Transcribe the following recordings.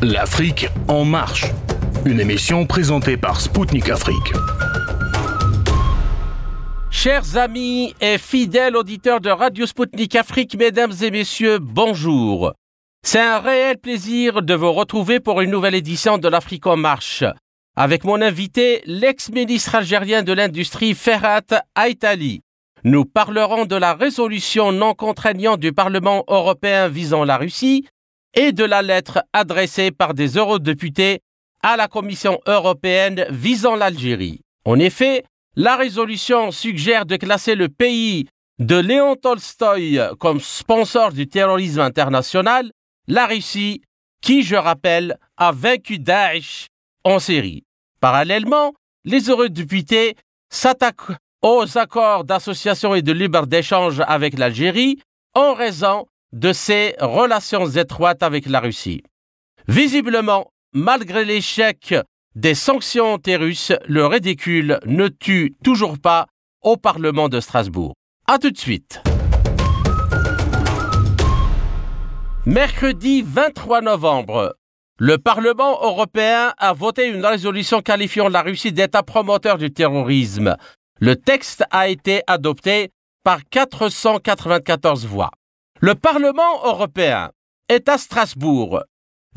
L'Afrique en marche. Une émission présentée par Spoutnik Afrique. Chers amis et fidèles auditeurs de Radio Spoutnik Afrique, mesdames et messieurs, bonjour. C'est un réel plaisir de vous retrouver pour une nouvelle édition de l'Afrique en marche. Avec mon invité, l'ex-ministre algérien de l'Industrie Ferhat Aitali. Nous parlerons de la résolution non contraignante du Parlement européen visant la Russie et de la lettre adressée par des eurodéputés à la Commission européenne visant l'Algérie. En effet, la résolution suggère de classer le pays de Léon Tolstoï comme sponsor du terrorisme international, la Russie, qui, je rappelle, a vaincu Daesh en Syrie. Parallèlement, les eurodéputés s'attaquent aux accords d'association et de libre d'échange avec l'Algérie en raison de ses relations étroites avec la Russie. Visiblement, malgré l'échec des sanctions anti-russes, le ridicule ne tue toujours pas au Parlement de Strasbourg. A tout de suite. Mercredi 23 novembre, le Parlement européen a voté une résolution qualifiant la Russie d'État promoteur du terrorisme. Le texte a été adopté par 494 voix. Le Parlement européen est à Strasbourg,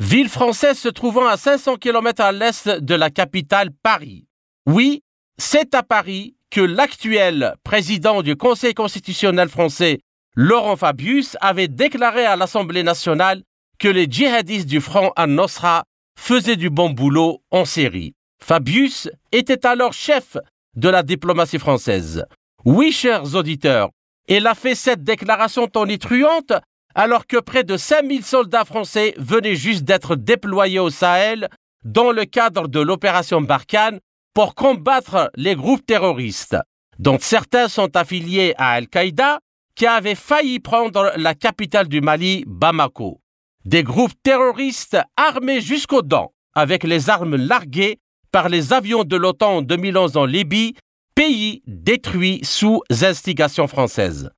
ville française se trouvant à 500 km à l'est de la capitale Paris. Oui, c'est à Paris que l'actuel président du Conseil constitutionnel français, Laurent Fabius, avait déclaré à l'Assemblée nationale que les djihadistes du Front al-Nosra faisaient du bon boulot en Syrie. Fabius était alors chef de la diplomatie française. Oui, chers auditeurs, il a fait cette déclaration tonitruante alors que près de 5000 soldats français venaient juste d'être déployés au Sahel dans le cadre de l'opération Barkhane pour combattre les groupes terroristes, dont certains sont affiliés à Al-Qaïda, qui avait failli prendre la capitale du Mali, Bamako. Des groupes terroristes armés jusqu'aux dents, avec les armes larguées par les avions de l'OTAN en 2011 en Libye, pays détruit sous instigation française.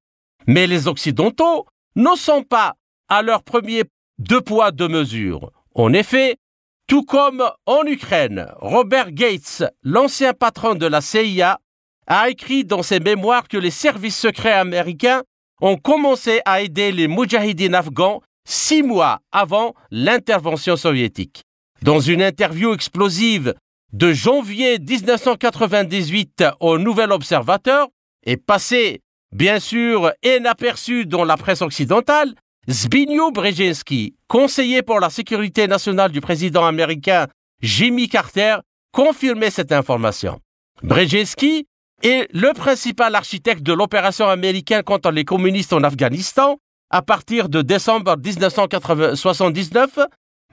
Mais les Occidentaux ne sont pas à leur premier deux poids, deux mesures. En effet, tout comme en Ukraine, Robert Gates, l'ancien patron de la CIA, a écrit dans ses mémoires que les services secrets américains ont commencé à aider les Moudjahidines afghans six mois avant l'intervention soviétique. Dans une interview explosive de janvier 1998 au Nouvel Observateur et passé, bien sûr, inaperçu dans la presse occidentale, Zbigniew Brzezinski, conseiller pour la sécurité nationale du président américain Jimmy Carter, confirmait cette information. Brzezinski est le principal architecte de l'opération américaine contre les communistes en Afghanistan à partir de décembre 1979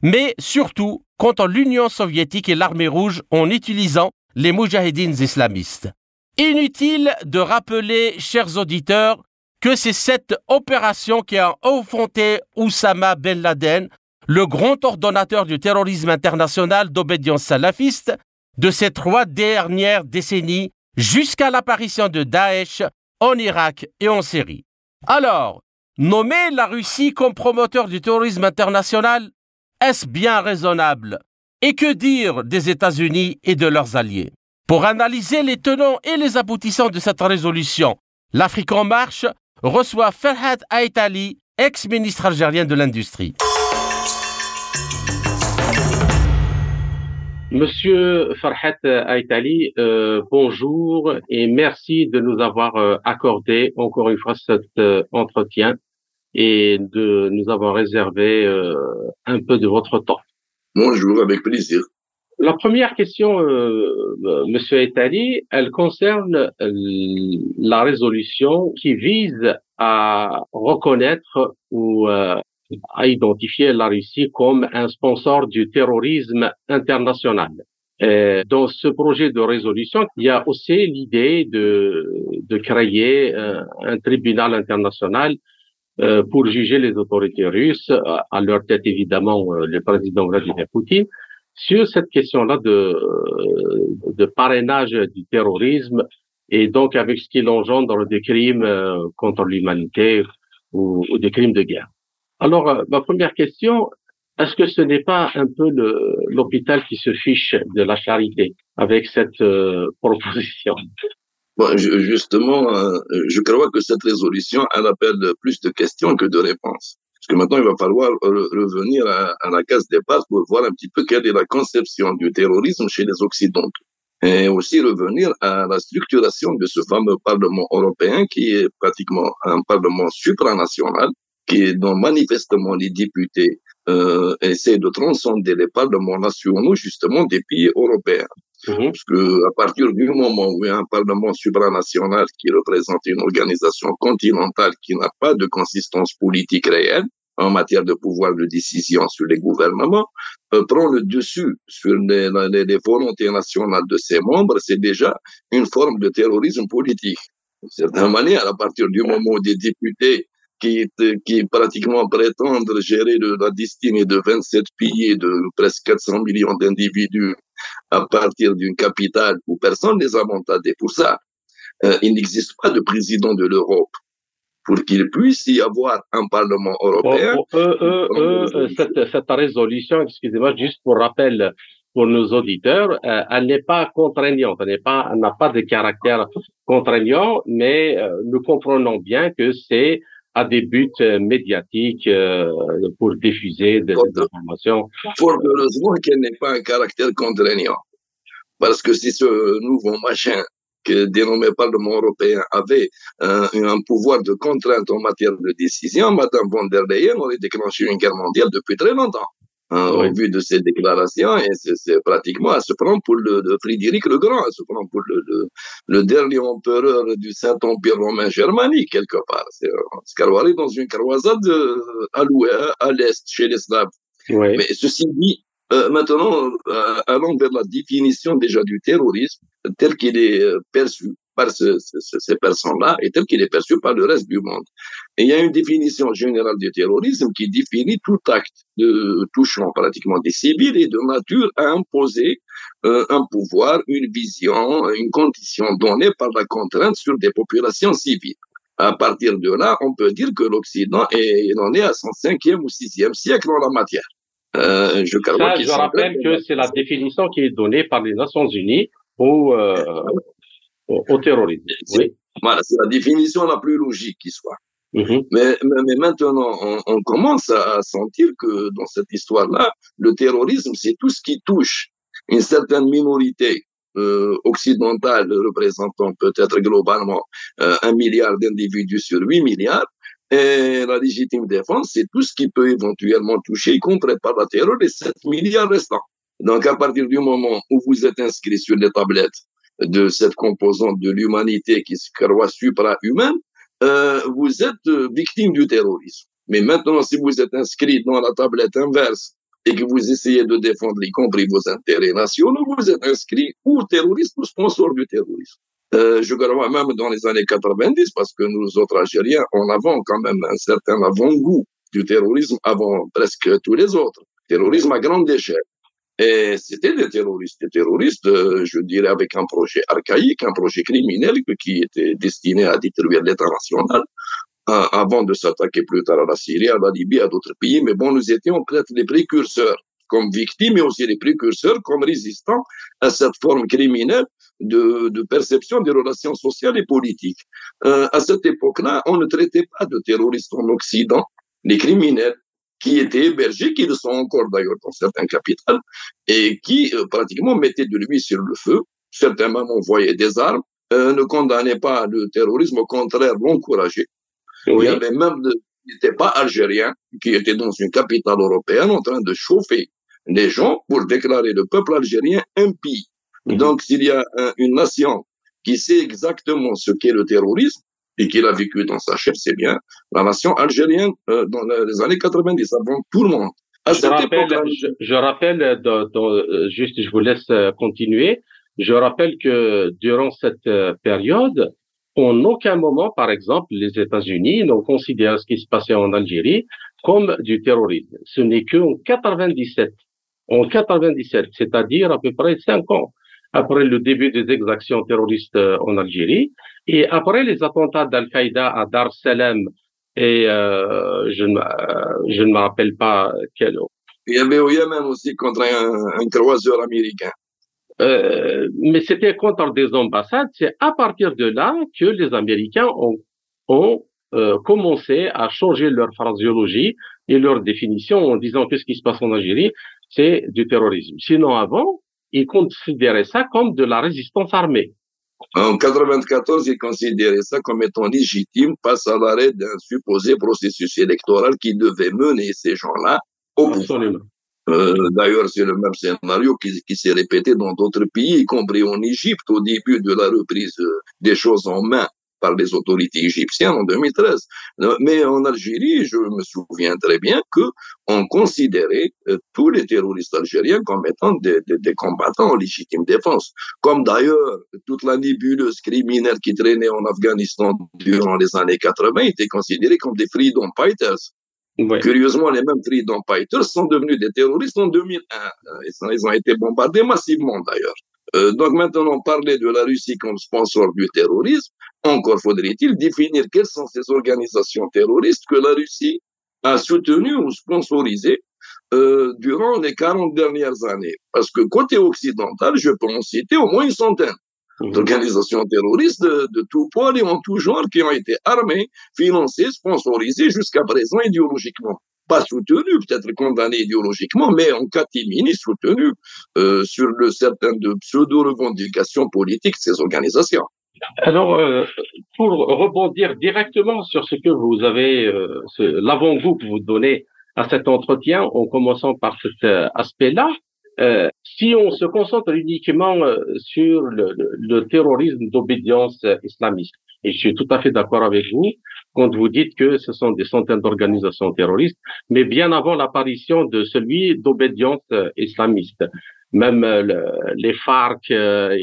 mais surtout contre l'Union soviétique et l'armée rouge en utilisant les moudjahidines islamistes. Inutile de rappeler, chers auditeurs, que c'est cette opération qui a affronté Oussama Ben Laden, le grand ordonnateur du terrorisme international d'obédience salafiste, de ces trois dernières décennies jusqu'à l'apparition de Daesh en Irak et en Syrie. Alors, nommer la Russie comme promoteur du terrorisme international est-ce bien raisonnable? Et que dire des États-Unis et de leurs alliés? Pour analyser les tenants et les aboutissants de cette résolution, l'Afrique en marche reçoit Ferhat Aitali, ex-ministre algérien de l'Industrie. Monsieur Farhat Aitali, euh, bonjour et merci de nous avoir euh, accordé encore une fois cet euh, entretien et de nous avoir réservé euh, un peu de votre temps. Bonjour, avec plaisir. La première question, euh, euh Monsieur Etali, elle concerne euh, la résolution qui vise à reconnaître ou à identifier la Russie comme un sponsor du terrorisme international. Et dans ce projet de résolution, il y a aussi l'idée de, de créer un tribunal international euh, pour juger les autorités russes, à leur tête évidemment euh, le président Vladimir Poutine, sur cette question-là de, euh, de parrainage du terrorisme et donc avec ce qu'il engendre des crimes contre l'humanité ou, des crimes de guerre. Alors, ma première question, est-ce que ce n'est pas un peu l'hôpital qui se fiche de la charité avec cette euh, proposition? Justement, euh, je crois que cette résolution, elle appelle plus de questions que de réponses. Parce que maintenant, il va falloir revenir à, à, la case départ pour voir un petit peu quelle est la conception du terrorisme chez les Occidentaux. Et aussi revenir à la structuration de ce fameux Parlement européen qui est pratiquement un Parlement supranational, qui est dont manifestement les députés euh, essaie de transcender les parlements nationaux justement des pays européens. Mhm. Parce que à partir du moment où un parlement supranational qui représente une organisation continentale qui n'a pas de consistance politique réelle en matière de pouvoir de décision sur les gouvernements, euh, prend le dessus sur les, les, les volontés nationales de ses membres, c'est déjà une forme de terrorisme politique. D'une certaine manière, à partir du moment où des députés qui, qui pratiquement prétendent gérer la destinée de 27 pays de presque 400 millions d'individus à partir d'une capitale où personne ne les a mandatés pour ça. Euh, il n'existe pas de président de l'Europe pour qu'il puisse y avoir un Parlement européen. cette, cette, résolution, excusez-moi, juste pour rappel pour nos auditeurs, euh, elle n'est pas contraignante, elle n'est pas, n'a pas de caractère contraignant, mais euh, nous comprenons bien que c'est à des buts euh, médiatiques euh, pour diffuser des, informations. Fort heureusement qu'elle n'est pas un caractère contraignant. Parce que si ce nouveau machin que dénommé Parlement européen avait un, un, pouvoir de contrainte en matière de décision, Madame von der Leyen aurait déclenché une guerre mondiale depuis très longtemps. Hein, au vu de ces déclarations, et c'est pratiquement, elle se prend pour le, le, Frédéric le Grand, elle se prend pour le, le, le dernier empereur du Saint-Empire romain germanique, quelque part. C'est Scarwari dans une croisade euh, à l'ouest, à l'est, chez les Slaves. Oui. Mais ceci dit, euh, maintenant, euh, allons vers la définition déjà du terrorisme tel qu'il est euh, perçu par ce, ce, ces personnes-là et tel qu'il est perçu par le reste du monde. Et il y a une définition générale du terrorisme qui définit tout acte de, touchant pratiquement des civils et de nature à imposer euh, un pouvoir, une vision, une condition donnée par la contrainte sur des populations civiles. À partir de là, on peut dire que l'Occident est, en est à son cinquième ou sixième siècle en la matière. Euh, je, Ça, je rappelle que c'est la définition qui est donnée par les Nations Unies au, euh, au, terrorisme. Oui. Voilà, c'est la définition la plus logique qui soit. Mm-hmm. mais, mais, maintenant, on, on, commence à sentir que dans cette histoire-là, le terrorisme, c'est tout ce qui touche une certaine minorité euh, occidentale représentant peut-être globalement euh, un milliard d'individus sur 8 milliards. Et la légitime défense, c'est tout ce qui peut éventuellement toucher, y compris par la terreur, les 7 milliards restants. Donc, à partir du moment où vous êtes inscrit sur les tablettes de cette composante de l'humanité qui se croit supra-humaine, euh, vous êtes euh, victime du terrorisme. Mais maintenant, si vous êtes inscrit dans la tablette inverse et que vous essayez de défendre, y compris vos intérêts nationaux, vous êtes inscrit ou terroriste ou sponsor du terrorisme. Euh, je crois même dans les années 90, parce que nous autres Algériens, on avons quand même un certain avant-goût du terrorisme avant presque tous les autres. Terrorisme à grande échelle. Et c'était des terroristes, des terroristes, euh, je dirais, avec un projet archaïque, un projet criminel qui était destiné à détruire l'État national euh, avant de s'attaquer plus tard à la Syrie, à la Libye, à d'autres pays. Mais bon, nous étions peut-être les précurseurs comme victimes, mais aussi les précurseurs comme résistants à cette forme criminelle de, de perception des relations sociales et politiques. Euh, à cette époque-là, on ne traitait pas de terroristes en Occident. Les criminels qui étaient hébergés, qui le sont encore d'ailleurs dans certains capitales, et qui euh, pratiquement mettaient de l'huile sur le feu. Certains même envoyaient des armes, euh, ne condamnaient pas le terrorisme, au contraire l'encourageaient. Il y avait même de, qui n'étaient pas algériens, qui étaient dans une capitale européenne en train de chauffer les gens pour déclarer le peuple algérien impie. Mhm. Donc, s'il y a une nation qui sait exactement ce qu'est le terrorisme, et qu'il a vécu dans sa chair, c'est bien la nation algérienne euh, dans les années 90, avant tout le monde. je, rappelle, je, rappelle, euh, juste, je vous laisse euh, continuer. Je rappelle que durant cette période, en aucun moment, par exemple, les États-Unis n'ont considéré ce qui se passait en Algérie comme du terrorisme. Ce n'est qu'en 97, en 97, c'est-à-dire à peu près cinq ans après le début des exactions terroristes en Algérie, et après les attentats d'Al-Qaïda à Dar es Salaam et euh, je, ne, je ne me rappelle pas quel Il y avait au Yémen aussi contre un, croiseur américain. Euh, mais c'était contre des ambassades. C'est à partir de là que les Américains ont, ont euh, commencé à changer leur phraseologie et leur définition en disant que ce qui se passe en Algérie, c'est du terrorisme. Sinon, avant, ils considéraient ça comme de la résistance armée. En 94, ils considéraient ça comme étant légitime face à l'arrêt d'un supposé processus électoral qui devait mener ces gens-là au pouvoir. Euh, D'ailleurs, c'est le même scénario qui, qui s'est répété dans d'autres pays, y compris en Égypte, au début de la reprise euh, des choses en main par les autorités égyptiennes en 2013. Euh, mais en Algérie, je me souviens très bien que on considérait euh, tous les terroristes algériens comme étant des, des, des combattants en légitime défense. Comme d'ailleurs, toute la nébuleuse criminelle qui traînait en Afghanistan durant les années 80 était considérée comme des freedom fighters. Curieusement, les mêmes freedom fighters sont devenus des terroristes en 2001. Euh, ils ont été bombardés massivement d'ailleurs. Euh, donc maintenant, parler de la Russie comme sponsor du terrorisme, encore faudrait-il définir quelles sont ces organisations terroristes que la Russie a soutenues ou sponsorisées euh, durant les 40 dernières années. Parce que côté occidental, je peux en citer au moins une centaine mmh. d'organisations terroristes de, de tout poil et en tout genre qui ont été armées, financées, sponsorisées jusqu'à présent idéologiquement pas soutenu, peut-être condamné idéologiquement, mais en catimini soutenu euh, sur le certain de pseudo-revendications politiques de ces organisations. Alors, euh, pour rebondir directement sur ce que vous avez, euh, l'avant-goût que vous donnez à cet entretien, en commençant par cet euh, aspect-là, euh, si on se concentre uniquement euh, sur le, le, le terrorisme d'obédience islamiste, et je suis tout à fait d'accord avec vous quand vous dites que ce sont des centaines d'organisations terroristes, mais bien avant l'apparition de celui d'obédience euh, islamiste, même euh, les FARC, euh,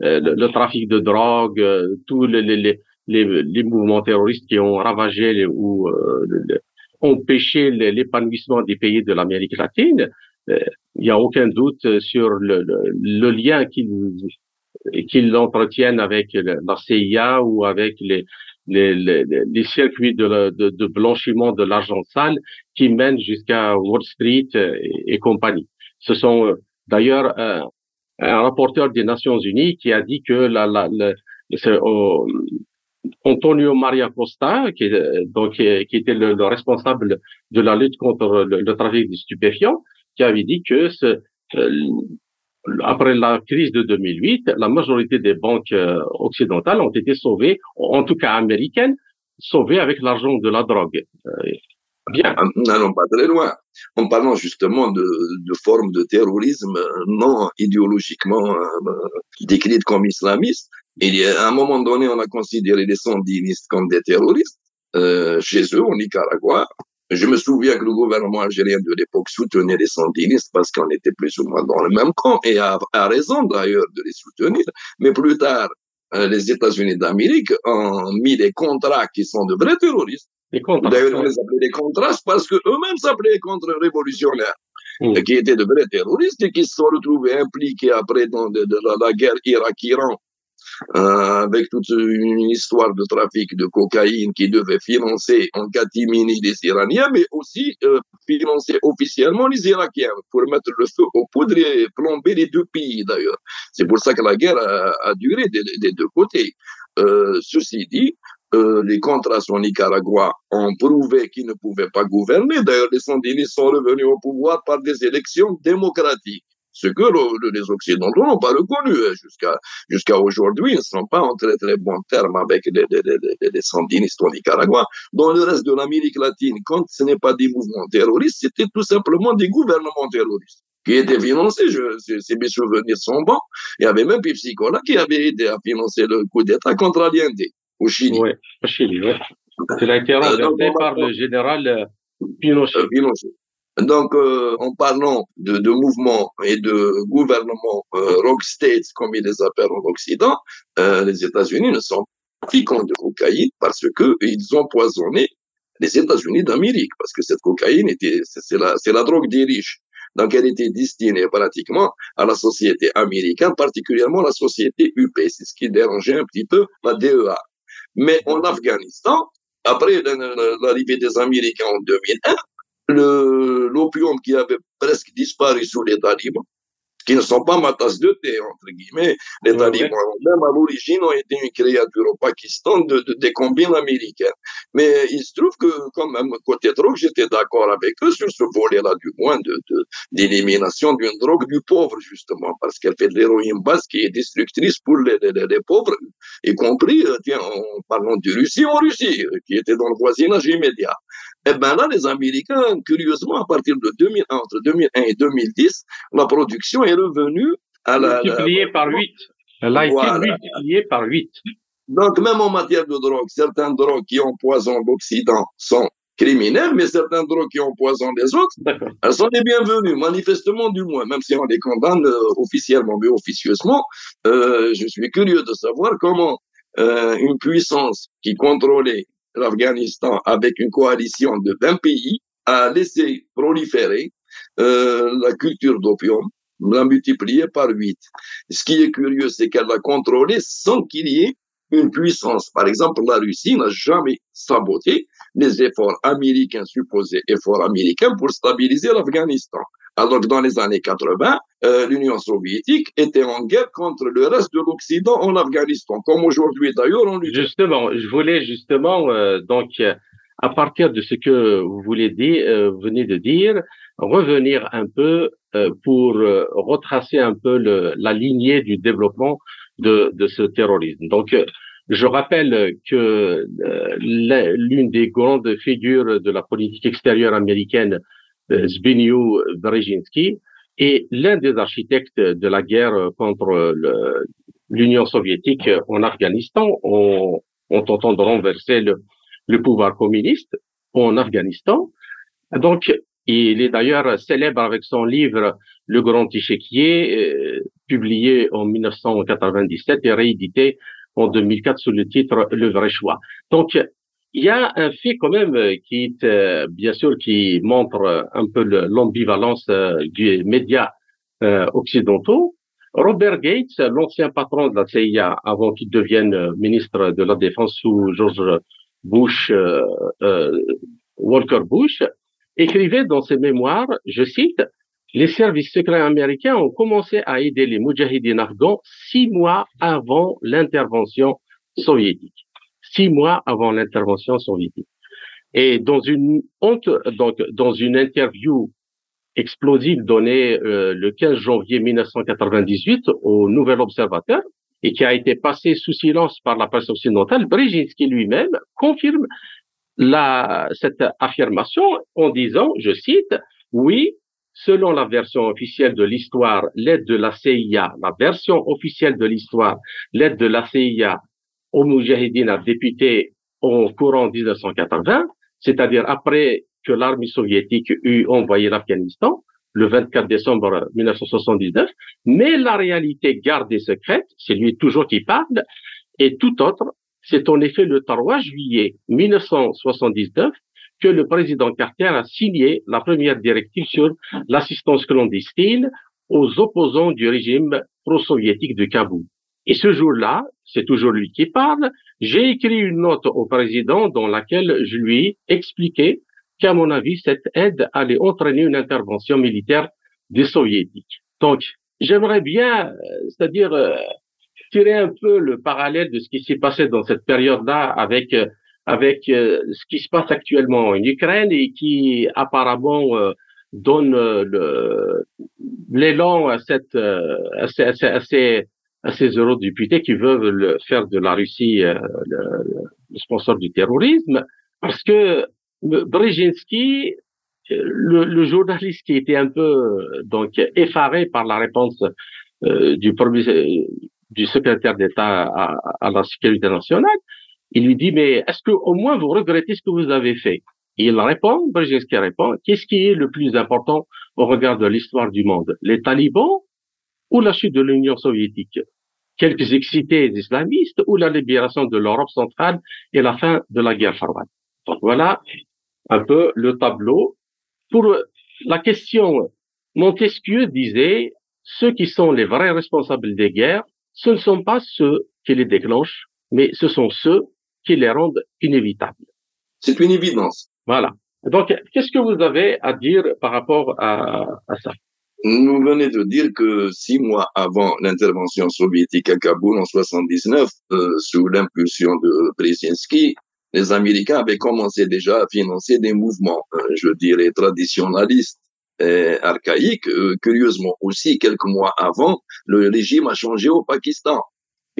le, trafic de drogue, tous les, les, les, les, mouvements terroristes qui ont ravagé ou empêché l'épanouissement des pays de l'Amérique latine, il n'y a aucun doute sur le, lien qu'ils qu'ils l'entretiennent avec la CIA ou avec les, les, les, les circuits de, de, de, blanchiment de l'argent sale qui mènent jusqu'à Wall Street et, compagnie. Ce sont euh, d'ailleurs un, un, rapporteur des Nations Unies qui a dit que la, la, euh, Antonio Maria Costa, qui, donc, qui était le, responsable de la lutte contre le, le trafic de stupéfiants, qui avait dit que euh, après la crise de 2008, la majorité des banques euh, occidentales ont été sauvées, en tout cas américaines, sauvées avec l'argent de la drogue. Euh, bien. Ah, n'allons pas très loin. En parlant justement de, formes de terrorisme non idéologiquement euh, décrites comme islamistes, il y a, à un moment donné, on a considéré les sandinistes comme des terroristes. Euh, chez eux, au Nicaragua, je me souviens que le gouvernement algérien de l'époque soutenait les sandinistes parce qu'on était plus ou moins dans le même camp et a, a raison d'ailleurs de les soutenir. Mais plus tard, euh, les États-Unis d'Amérique ont mis des contrats qui sont de vrais terroristes. D'ailleurs, on les appelait des contrats parce qu'eux-mêmes s'appelaient contre-révolutionnaires. Mmh. qui étaient de vrais terroristes et qui se sont retrouvés impliqués après dans de, la, la, guerre Irak-Iran avec toute une histoire de trafic de cocaïne qui devait financer en catimini les Iraniens, mais aussi euh, financer officiellement les Irakiens pour mettre le feu aux poudres et plomber les deux pays d'ailleurs. C'est pour ça que la guerre a, duré des, deux côtés. Euh, ceci dit, euh, les contrats au Nicaragua ont prouvé qu'ils ne pouvaient pas gouverner. D'ailleurs, les sandinistes sont revenus au pouvoir par des élections démocratiques ce que les Occidentaux n'ont pas reconnu hein, jusqu'à jusqu'à aujourd'hui. Ils ne sont pas en très très bons termes avec les, les, les, les sandinistes au Nicaragua. Dans le reste de l'Amérique latine, quand ce n'est pas des mouvements terroristes, c'était tout simplement des gouvernements terroristes qui étaient financés, je, si mes souvenirs sont bons. Il y avait même Pepsi-Cola qui avait aidé à financer le coup d'État contre Allende au Chili. Oui, au Chili, oui. C'est a été euh, renversé par le général euh, Pinochet. Euh, Pinochet. Donc, euh, en parlant de, de mouvements et de gouvernements euh, rock states, comme ils les appellent en Occident, euh, les États-Unis ne sont pas piquants de cocaïne parce que ils ont poisonné les États-Unis d'Amérique, parce que cette cocaïne était, c'est la, c'est la drogue des riches. Donc, elle était destinée pratiquement à la société américaine, particulièrement la société UP. C'est ce qui dérangeait un petit peu la DEA. Mais en Afghanistan, après l'arrivée des Américains en 2001, l'opium qui avait presque disparu sous les talibans, qui ne sont pas ma tasse de thé, entre guillemets. Les talibans, même à l'origine, ont été une créature au Pakistan de, des combines américaines. Mais il se trouve que, quand même, côté drogue, j'étais d'accord avec eux sur ce volet-là, du moins, de, d'élimination d'une drogue du pauvre, justement, parce qu'elle fait de l'héroïne basse qui est destructrice pour les, les, pauvres, y compris, euh, tiens, en parlant de Russie, en Russie, qui était dans le voisinage immédiat. Eh bien là, les Américains, curieusement, à partir de 2000, entre 2001 et 2010, la production est revenue à la... Multipliée par 8. Elle a été multipliée par 8. Donc, même en matière de drogue, certaines drogues qui empoisonnent l'Occident sont criminelles, mais certaines drogues qui empoisonnent les autres, elles sont les bienvenues, manifestement du moins, même si on les condamne euh, officiellement, mais officieusement. Euh, je suis curieux de savoir comment euh, une puissance qui contrôlait l'Afghanistan avec une coalition de 20 pays a laissé proliférer la culture d'opium, l'a multiplié par 8. Ce qui est curieux, c'est qu'elle l'a contrôlé sans qu'il y ait une puissance. Par exemple, la Russie n'a jamais saboté les efforts américains, supposés efforts américains pour stabiliser l'Afghanistan. Alors que dans les années 80, euh, l'Union soviétique était en guerre contre le reste de l'Occident en Afghanistan, comme aujourd'hui d'ailleurs on Justement, je voulais justement, euh, donc, à partir de ce que vous voulez dire, euh, venez de dire, revenir un peu pour retracer un peu le, la lignée du développement de, de ce terrorisme. Donc, je rappelle que l'une des grandes figures de la politique extérieure américaine euh, Zbigniew Brzezinski, est l'un des architectes de la guerre contre l'Union soviétique en Afghanistan, en, tentant de renverser le, pouvoir communiste en Afghanistan. Donc, il est d'ailleurs célèbre avec son livre Le Grand Échiquier, euh, publié en 1997 et réédité en 2004 sous le titre Le vrai choix. Donc, il y a un fait quand même euh, qui est, euh, bien sûr, qui montre euh, un peu l'ambivalence des médias occidentaux. Robert Gates, l'ancien patron de la CIA avant qu'il devienne ministre de la Défense sous George Bush, Walker Bush, écrivait dans ses mémoires, je cite, les services secrets américains ont commencé à aider les Moudjahidines afghans six mois avant l'intervention soviétique six mois avant l'intervention soviétique. Et dans une honte, donc dans une interview explosive donnée euh, le 15 janvier 1998 au Nouvel Observateur et qui a été passée sous silence par la presse occidentale, Brzezinski lui-même confirme la, cette affirmation en disant, je cite, oui, selon la version officielle de l'histoire, l'aide de la CIA, la version officielle de l'histoire, l'aide de la CIA aux Moudjahidines a député au courant 1980, c'est-à-dire après que l'armée soviétique eut envoyé l'Afghanistan, le 24 décembre 1979, mais la réalité gardée secrète, c'est lui toujours qui parle, et tout autre, c'est en effet le 3 juillet 1979 que le président Carter a signé la première directive sur l'assistance clandestine aux opposants du régime pro-soviétique de Kaboul. Et ce jour-là, c'est toujours lui qui parle, j'ai écrit une note au président dans laquelle je lui expliquais qu'à mon avis, cette aide allait entraîner une intervention militaire des soviétiques. Donc, j'aimerais bien, euh, c'est-à-dire euh, tirer un peu le parallèle de ce qui s'est passé dans cette période-là avec euh, avec ce qui se passe actuellement en Ukraine et qui apparemment donne l'élan à cette à ces, à ces à ces eurodéputés qui veulent faire de la Russie euh, le, sponsor du terrorisme, parce que Brzezinski, le, le, journaliste qui était un peu donc effaré par la réponse euh, du premier du secrétaire d'État à, la sécurité nationale, il lui dit mais est-ce que au moins vous regrettez ce que vous avez fait? Il répond, Brzezinski répond, qu'est-ce qui est le plus important au regard de l'histoire du monde? Les talibans ou la chute de l'Union soviétique? Quelques excités islamistes ou la libération de l'Europe centrale et la fin de la guerre froide? Donc voilà un peu le tableau. Pour la question, Montesquieu disait, ceux qui sont les vrais responsables des guerres, ce ne sont pas ceux qui les déclenchent, mais ce sont ceux qui les rendent inévitables. C'est une évidence. Voilà. Donc, qu'est-ce que vous avez à dire par rapport à, à ça? Nous venez de dire que six mois avant l'intervention soviétique à Kaboul en 79, euh, sous l'impulsion de Brzezinski, les Américains avaient commencé déjà à financer des mouvements, euh, je dirais, traditionnalistes et archaïques. Euh, curieusement aussi, quelques mois avant, le régime a changé au Pakistan.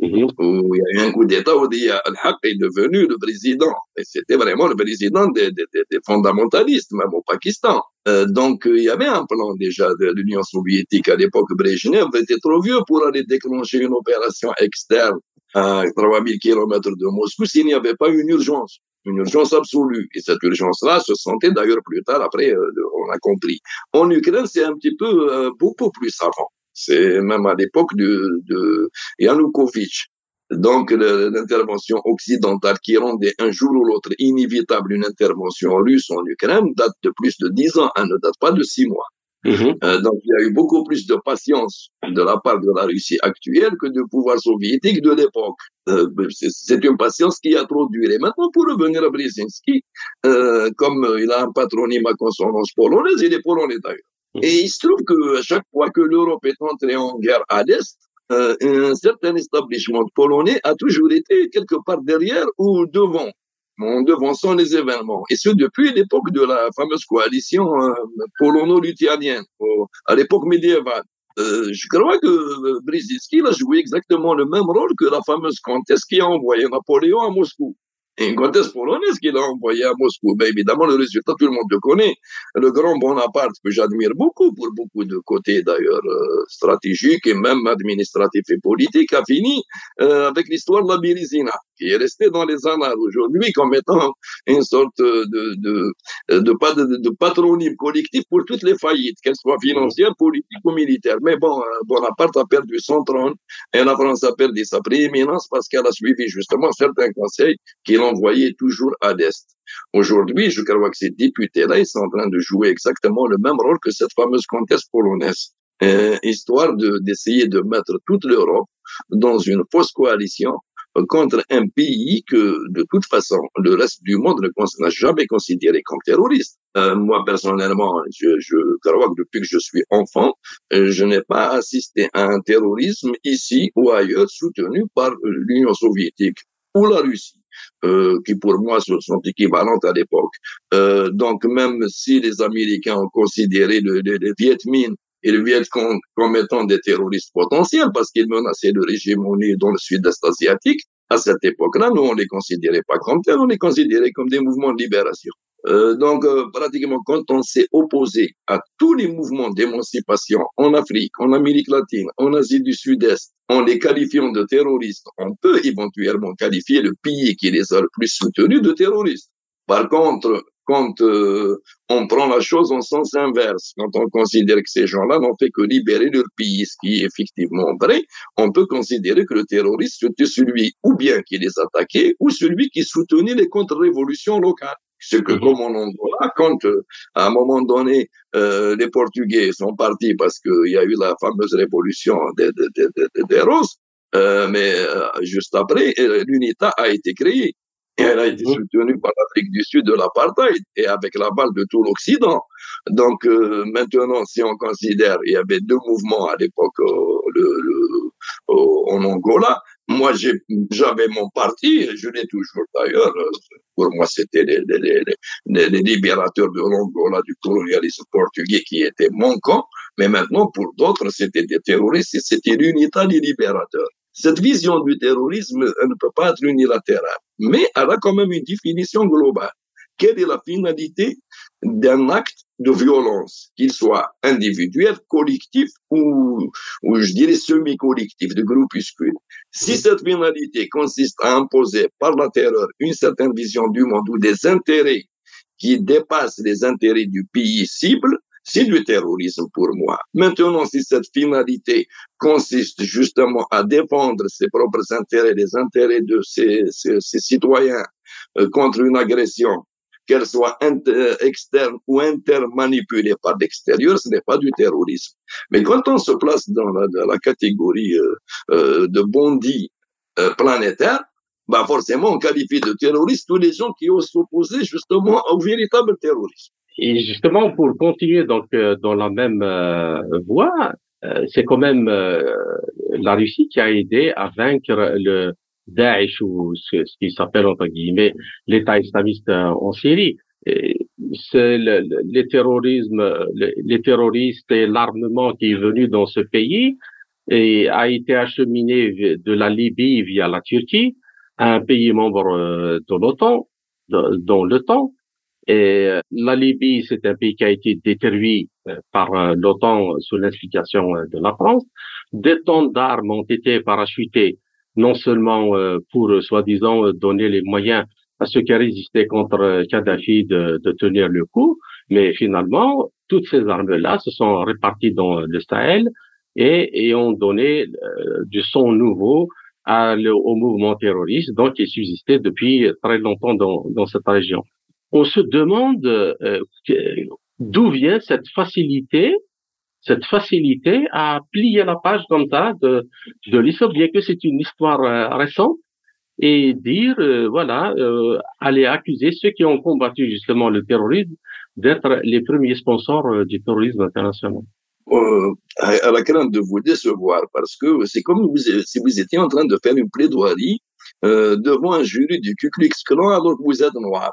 Mhm. Où il y a eu un coup d'État où Al-Haq est devenu le président. Et c'était vraiment le président des, des, des, fondamentalistes, même au Pakistan. Euh, donc, il y avait un plan déjà de l'Union soviétique à l'époque. Brezhnev était trop vieux pour aller déclencher une opération externe à 3000 kilomètres de Moscou s'il n'y avait pas une urgence une urgence absolue. Et cette urgence-là se sentait d'ailleurs plus tard, après, euh, on a compris. En Ukraine, c'est un petit peu euh, beaucoup plus avant. C'est même à l'époque de, de Yanukovych. Donc, l'intervention occidentale qui rendait un jour ou l'autre inévitable une intervention russe en Ukraine date de plus de dix ans, elle ne date pas de six mois. Mm-hmm. Euh, donc, il y a eu beaucoup plus de patience de la part de la Russie actuelle que du pouvoir soviétique de l'époque. Euh, c'est une patience qui a trop duré. Maintenant, pour revenir à Brzezinski, euh, comme il a un patronyme à consonance polonaise, il est polonais d'ailleurs. Et il se trouve que chaque fois que l'Europe est entrée en guerre à l'Est, un certain établissement polonais a toujours été quelque part derrière ou devant, en devançant les événements. Et ce, depuis l'époque de la fameuse coalition euh, polono-luthianienne, à l'époque médiévale. Euh, je crois que Brzezinski a joué exactement le même rôle que la fameuse comtesse qui a envoyé Napoléon à Moscou une comtesse polonaise qu'il a envoyé à Moscou. Ben, évidemment, le résultat, tout le monde le connaît. Le grand Bonaparte, que j'admire beaucoup, pour beaucoup de côtés d'ailleurs euh, stratégiques et même administratifs et politiques, a fini euh, avec l'histoire de la Birizina, qui est restée dans les annales aujourd'hui comme étant une sorte de, de, de patronyme collectif pour toutes les faillites, qu'elles soient financières, politiques ou militaires. Mais bon, euh, Bonaparte a perdu son trône et la France a perdu sa prééminence parce qu'elle a suivi justement certains conseils qui envoyé toujours à l'Est. Aujourd'hui, je crois que ces députés-là, ils sont en train de jouer exactement le même rôle que cette fameuse comtesse polonaise, euh, histoire de, d'essayer de mettre toute l'Europe dans une fausse coalition contre un pays que, de toute façon, le reste du monde n'a jamais considéré comme terroriste. Euh, moi, personnellement, je, je crois que depuis que je suis enfant, euh, je n'ai pas assisté à un terrorisme ici ou ailleurs soutenu par l'Union soviétique ou la Russie. Euh, qui pour moi sont équivalentes à l'époque. Euh, donc même si les Américains ont considéré le, le, le Viet Minh et le Viet Cong comme étant des terroristes potentiels parce qu'ils menaçaient le régime uni dans le sud-est asiatique, à cette époque-là, nous, on les considérait pas comme tels, on les considérait comme des mouvements de libération. Euh, donc, euh, pratiquement, quand on s'est opposé à tous les mouvements d'émancipation en Afrique, en Amérique latine, en Asie du Sud-Est, en les qualifiant de terroristes, on peut éventuellement qualifier le pays qui les a le plus soutenus de terroristes. Par contre, quand euh, on prend la chose en sens inverse, quand on considère que ces gens-là n'ont fait que libérer leur pays, ce qui est effectivement vrai, on peut considérer que le terroriste c'était celui ou bien qui les attaquait ou celui qui soutenait les contre-révolutions locales. C'est que mhm. comme on en voit quand euh, à un moment donné euh, les Portugais sont partis parce qu'il y a eu la fameuse révolution des, des, des, des roses, euh, mais euh, juste après, l'UNITA a été créée. Et elle a été mhm. soutenue par l'Afrique du Sud de l'apartheid et avec la balle de tout l'Occident. Donc euh, maintenant, si on considère, il y avait deux mouvements à l'époque le, le, en Angola. Moi, j'avais mon parti, je l'ai toujours d'ailleurs. Pour moi, c'était les, les, les, les, libérateurs de l'Angola du colonialisme portugais qui étaient mon camp. Mais maintenant, pour d'autres, c'était des terroristes et c'était l'unité des libérateurs. Cette vision du terrorisme elle ne peut pas être unilatérale, mais elle a quand même une définition globale. Quelle est la finalité d'un acte de violence, qu'il soit individuel, collectif ou, ou je dirais semi-collectif, de groupuscule Si cette finalité consiste à imposer par la terreur une certaine vision du monde ou des intérêts qui dépassent les intérêts du pays cible, c'est du terrorisme pour moi. Maintenant, si cette finalité consiste justement à défendre ses propres intérêts, les intérêts de ses, ses, citoyens euh, contre une agression, qu'elle soit euh, externe ou intermanipulée par l'extérieur, ce n'est pas du terrorisme. Mais quand on se place dans la, la catégorie euh, euh de bondi euh, planétaire, bah forcément, on qualifie de terroristes tous les gens qui osent s'opposer justement au véritable terrorisme. Et justement, pour continuer donc euh, dans la même euh, voie, c'est quand même la Russie qui a aidé à vaincre le Daesh ou ce, qui s'appelle entre guillemets l'État islamiste en Syrie. C'est le, le, les terroristes et l'armement qui est venu dans ce pays et a été acheminé de la Libye via la Turquie, un pays membre de l'OTAN, dans temps. Et euh, la Libye, c'est un pays qui a été détruit euh, par euh, l'OTAN sous l'instigation de la France. Des tonnes d'armes ont été parachutés, non seulement pour, soi-disant, donner les moyens à ceux qui résistaient contre Kadhafi de, de tenir le coup, mais finalement, toutes ces armes-là se sont réparties dans le Sahel et, et ont donné du son nouveau à, au mouvement terroriste, donc qui subsistait depuis très longtemps dans, dans cette région. On se demande euh, d'où vient cette facilité, cette facilité à plier la page comme ça de, de l'histoire, bien que c'est une histoire euh, récente, et dire, euh, voilà, aller accuser ceux qui ont combattu justement le terrorisme d'être les premiers sponsors du terrorisme international. à la crainte de vous décevoir, parce que c'est comme si vous étiez en train de faire une plaidoirie devant un jury du Ku Klux Klan alors que vous êtes noir.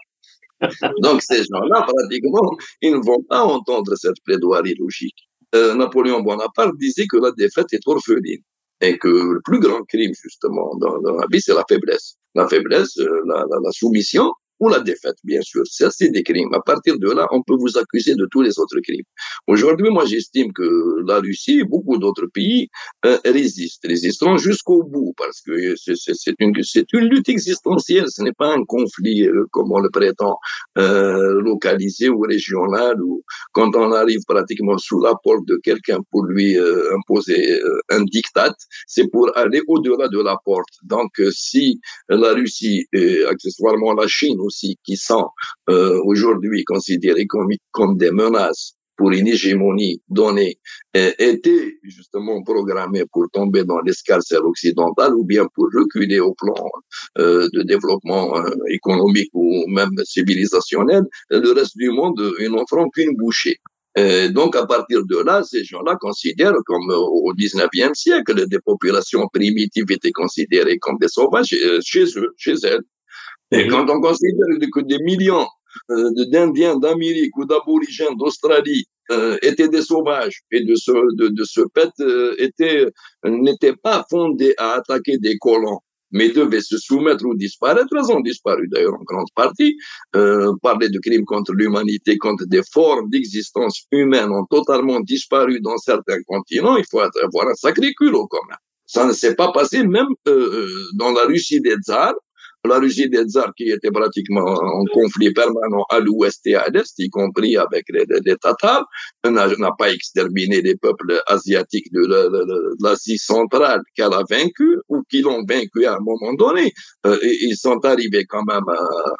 Donc ces gens-là, pratiquement, ils ne vont pas entendre cette plaidoirie logique. Euh, Napoléon Bonaparte disait que la défaite est orpheline et que le plus grand crime, justement, dans, la vie, c'est la faiblesse. La faiblesse, euh, la soumission, ou la défaite, bien sûr. Ça, c'est des crimes. À partir de là, on peut vous accuser de tous les autres crimes. Aujourd'hui, moi, j'estime que la Russie et beaucoup d'autres pays euh, résistent, résisteront jusqu'au bout, parce que c'est une, une lutte existentielle. Ce n'est pas un conflit, euh, comme on le prétend, euh, localisé ou régional, ou quand on arrive pratiquement sous la porte de quelqu'un pour lui euh, imposer euh, un diktat, c'est pour aller au-delà de la porte. Donc, si la Russie et accessoirement la Chine qui sont euh, aujourd'hui considérés comme, comme des menaces pour une hégémonie donnée euh, étaient justement programmés pour tomber dans l'escarcelle occidentale ou bien pour reculer au plan euh, de développement euh, économique ou même civilisationnel, le reste du monde, ils n'offront qu'une bouchée. Euh, donc, à partir de là, ces gens-là considèrent comme au 19e siècle, des populations primitives étaient considérées comme des sauvages chez eux, chez elles. Et quand on considère que des millions euh, d'Indiens d'Amérique ou d'Aborigènes d'Australie euh, étaient des sauvages et de ce, de, de ce fait euh, étaient, n'étaient pas fondés à attaquer des colons, mais devaient se soumettre ou disparaître. Ils ont disparu d'ailleurs en grande partie. Euh, parler de crimes contre l'humanité, contre des formes d'existence humaine ont totalement disparu dans certains continents. Il faut avoir un sacré culot quand même. Ça ne s'est pas passé même euh, dans la Russie des tsars la Russie des tsars qui était pratiquement en conflit permanent à l'ouest et à l'est, y compris avec les, Tatars, n'a pas exterminé les peuples asiatiques de l'Asie centrale qu'elle a vaincu ou qui l'ont vaincu à un moment donné. Euh, ils sont arrivés quand même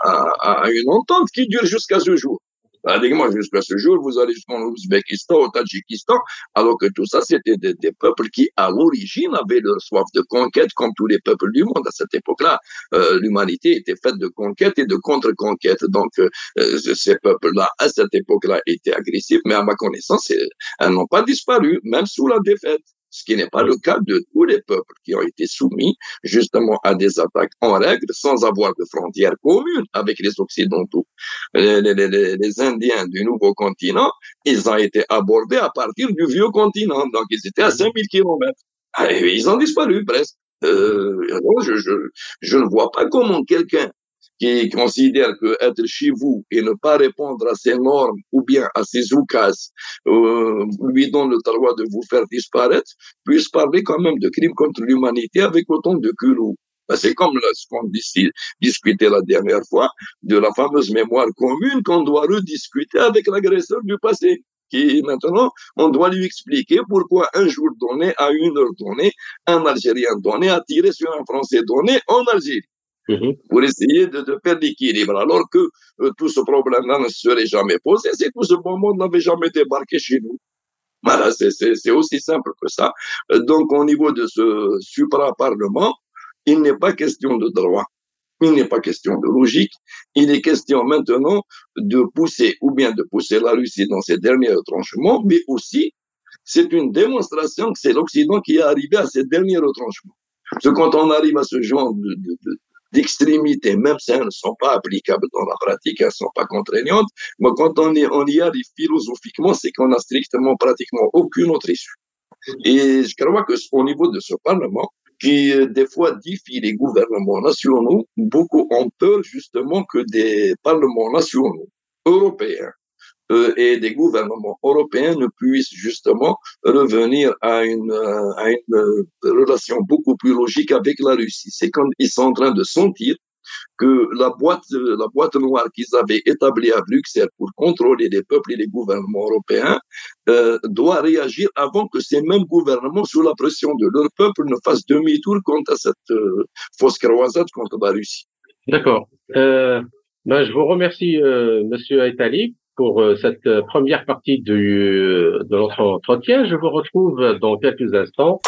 à une entente qui dure jusqu'à ce jour. Pratiquement jusqu'à ce jour, vous allez jusqu'en Ouzbékistan, au Tadjikistan, alors que tout ça, c'était des, des, peuples qui, à l'origine, avaient leur soif de conquête, comme tous les peuples du monde. À cette époque-là, euh, l'humanité était faite de conquête et de contre-conquête. Donc, euh, ces peuples-là, à cette époque-là, étaient agressifs, mais à ma connaissance, elles n'ont pas disparu, même sous la défaite ce qui n'est pas le cas de tous les peuples qui ont été soumis justement à des attaques en règle sans avoir de frontières communes avec les Occidentaux. Les, les, les, les Indiens du nouveau continent, ils ont été abordés à partir du vieux continent, donc ils étaient à 5000 kilomètres. Ah, ils ont disparu presque. Euh, je, je, je ne vois pas comment quelqu'un qui considère que être chez vous et ne pas répondre à ces normes ou bien à ces oukas euh, lui donne le droit de vous faire disparaître, puisse parler quand même de crimes contre l'humanité avec autant de culot. Ben, c'est comme ce qu'on discutait la dernière fois de la fameuse mémoire commune qu'on doit rediscuter avec l'agresseur du passé qui maintenant, on doit lui expliquer pourquoi un jour donné, à une heure donnée, un Algérien donné a tiré sur un Français donné en Algérie. Mhm. pour essayer de, de faire l'équilibre. Alors que euh, tout ce problème-là ne serait jamais posé si tout ce bon monde n'avait jamais débarqué chez nous. Voilà, c'est aussi simple que ça. Euh, donc, au niveau de ce supra-parlement, il n'est pas question de droit. Il n'est pas question de logique. Il est question maintenant de pousser, ou bien de pousser la Russie dans ses derniers retranchements, mais aussi, c'est une démonstration que c'est l'Occident qui est arrivé à ces derniers retranchements. Parce que quand on arrive à ce genre de, d'extrémité, même si elles ne sont pas applicables dans la pratique, elles ne sont pas contraignantes, mais quand on y, on arrive philosophiquement, c'est qu'on a strictement, pratiquement aucune autre issue. Et je crois que au niveau de ce Parlement, qui euh, des fois défie les gouvernements nationaux, beaucoup ont peur justement que des parlements nationaux européens euh, et des gouvernements européens ne puissent justement revenir à une, à une euh, relation beaucoup plus logique avec la Russie. C'est quand ils sont en train de sentir que la boîte, la boîte noire qu'ils avaient établie à Bruxelles pour contrôler les peuples et les gouvernements européens euh, doit réagir avant que ces mêmes gouvernements, sous la pression de leur peuple, ne fassent demi-tour contre cette euh, fausse croisade contre la Russie. D'accord. Euh, ben, je vous remercie, euh, Monsieur Aitali, pour euh, cette première partie du, de notre entretien. Je vous retrouve dans quelques instants.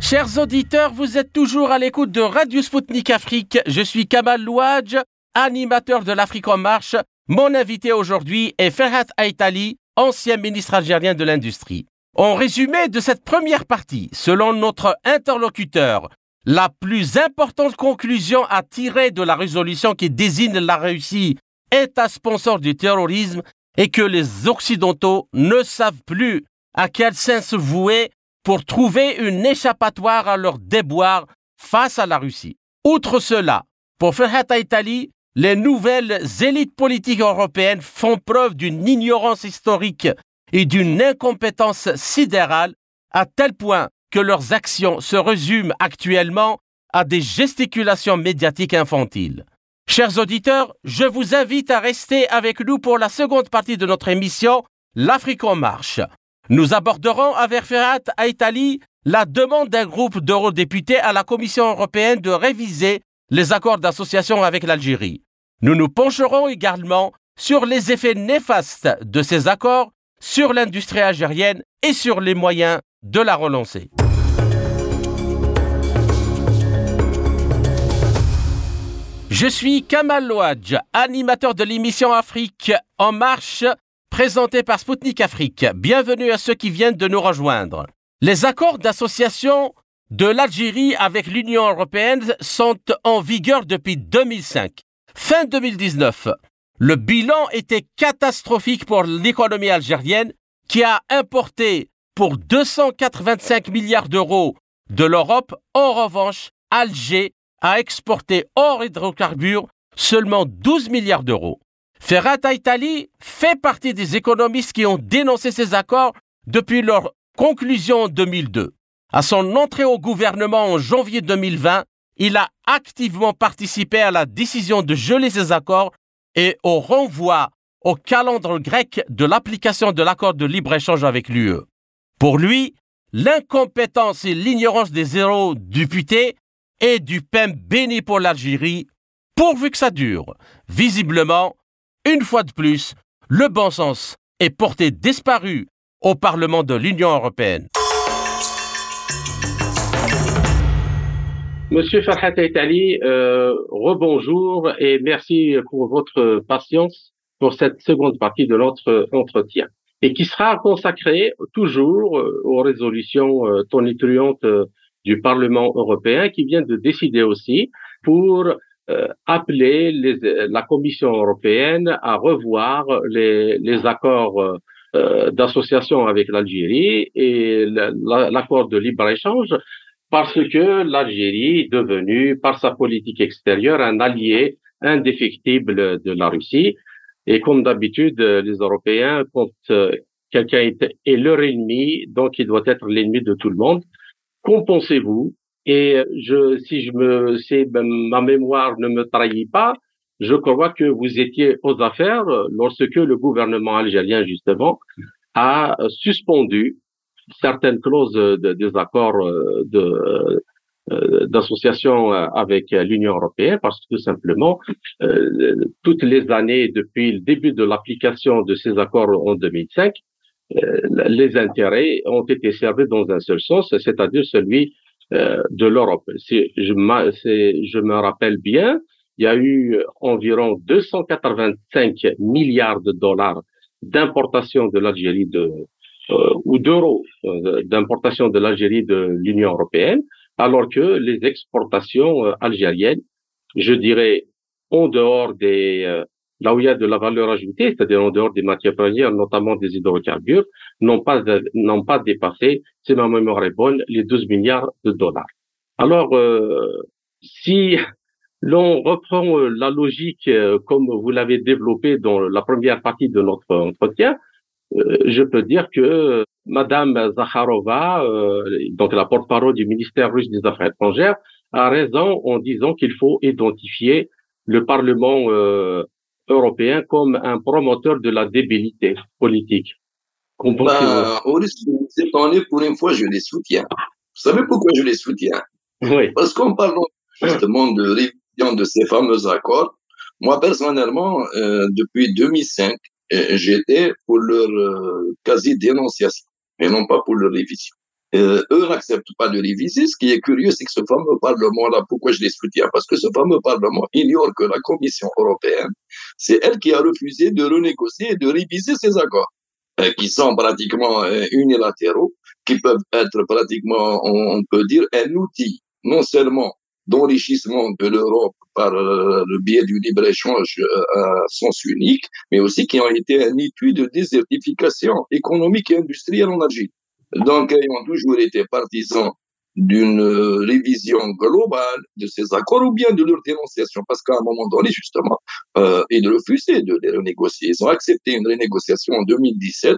Chers auditeurs, vous êtes toujours à l'écoute de Radio Sputnik Afrique. Je suis Kamal Louadj, animateur de l'Afrique en marche. Mon invité aujourd'hui est Ferhat Aitali, ancien ministre algérien de l'Industrie. En résumé de cette première partie, selon notre interlocuteur, la plus importante conclusion à tirer de la résolution qui désigne la Russie État sponsor du terrorisme est que les Occidentaux ne savent plus à quel sens se vouer pour trouver une échappatoire à leur déboire face à la Russie. Outre cela, pour Ferhat Italie, les nouvelles élites politiques européennes font preuve d'une ignorance historique et d'une incompétence sidérale à tel point que leurs actions se résument actuellement à des gesticulations médiatiques infantiles. Chers auditeurs, je vous invite à rester avec nous pour la seconde partie de notre émission L'Afrique en marche. Nous aborderons avec Ferhat Aitali la demande d'un groupe d'eurodéputés à la Commission européenne de réviser les accords d'association avec l'Algérie. Nous nous pencherons également sur les effets néfastes de ces accords sur l'industrie algérienne et sur les moyens de la relancer. Je suis Kamal Louadj, animateur de l'émission Afrique en marche présenté par Spoutnik Afrique. Bienvenue à ceux qui viennent de nous rejoindre. Les accords d'association de l'Algérie avec l'Union européenne sont en vigueur depuis 2005. Fin 2019, le bilan était catastrophique pour l'économie algérienne qui a importé pour 285 milliards d'euros de l'Europe. En revanche, Alger a exporté hors hydrocarbures seulement 12 milliards d'euros. Ferhat Aitali fait partie des économistes qui ont dénoncé ces accords depuis leur conclusion en 2002. À son entrée au gouvernement en janvier 2020, il a activement participé à la décision de geler ces accords et au renvoi au calendrier grec de l'application de l'accord de libre-échange avec l'UE. Pour lui, l'incompétence et l'ignorance des zéros députés est du pain béni pour l'Algérie, pourvu que ça dure. Visiblement, une fois de plus, le bon sens est porté disparu au Parlement de l'Union européenne. Monsieur Farhat Itali, euh, rebonjour et merci pour votre patience pour cette seconde partie de notre entretien et qui sera consacrée toujours euh, aux résolutions euh, tonitruantes euh, du Parlement européen qui vient de décider aussi pour appeler la Commission européenne à revoir les, accords d'association avec l'Algérie et l'accord de libre-échange parce que l'Algérie est devenue, par sa politique extérieure, un allié indéfectible de la Russie. Et comme d'habitude, les Européens, quand euh, quelqu'un est, est leur ennemi, donc il doit être l'ennemi de tout le monde. Qu'en pensez-vous? Et je, si je me, si ben, ma mémoire ne me trahit pas, je crois que vous étiez aux affaires lorsque le gouvernement algérien, justement, a suspendu certaines clauses de, des accords euh, de, euh, d'association avec l'Union européenne parce que tout simplement, euh, toutes les années depuis le début de l'application de ces accords en 2005, les intérêts ont été servis dans un seul sens, c'est-à-dire celui de l'Europe. Je, je me rappelle bien, il y a eu environ 285 milliards de dollars d'importation de l'Algérie de euh, ou d'euros euh, d'importation de l'Algérie de l'Union européenne, alors que les exportations euh, algériennes, je dirais, en dehors des là où il y a de la valeur ajoutée, c'est-à-dire en dehors des matières premières, notamment des hydrocarbures, n'ont pas n'ont pas dépassé, si ma mémoire est bonne, les 12 milliards de dollars. Alors, si l'on reprend la logique comme vous l'avez développée dans la première partie de notre entretien, euh, je peux dire que Madame Zakharova, euh, donc la porte-parole du ministère russe des Affaires étrangères, a raison en disant qu'il faut identifier le Parlement euh, européen comme un promoteur de la débilité politique. Bah, au risque de pour une fois, je les soutiens. Vous savez pourquoi je les soutiens? Oui. Parce qu'en parlant justement de révision de ces fameux accords, moi personnellement, euh, depuis 2005, j'étais pour leur euh, quasi-dénonciation et non pas pour leur révision. Euh, eux n'acceptent pas de réviser. Ce qui est curieux, c'est que ce fameux Parlement-là, pourquoi je les soutiens? Parce que ce fameux Parlement ignore que la Commission européenne, c'est elle qui a refusé de renégocier et de réviser ces accords, euh, qui sont pratiquement euh, unilatéraux, qui peuvent être pratiquement, on peut dire, un outil, non seulement d'enrichissement de l'Europe par euh, le biais du libre-échange euh, à sens unique, mais aussi qui ont été un étude de désertification économique et industrielle en Algérie. Donc, ils ont toujours été partisans d'une euh, révision globale de ces accords ou bien de leur dénonciation, parce qu'à un moment donné, justement, euh, ils refusaient de les renégocier. Ils ont accepté une renégociation en 2017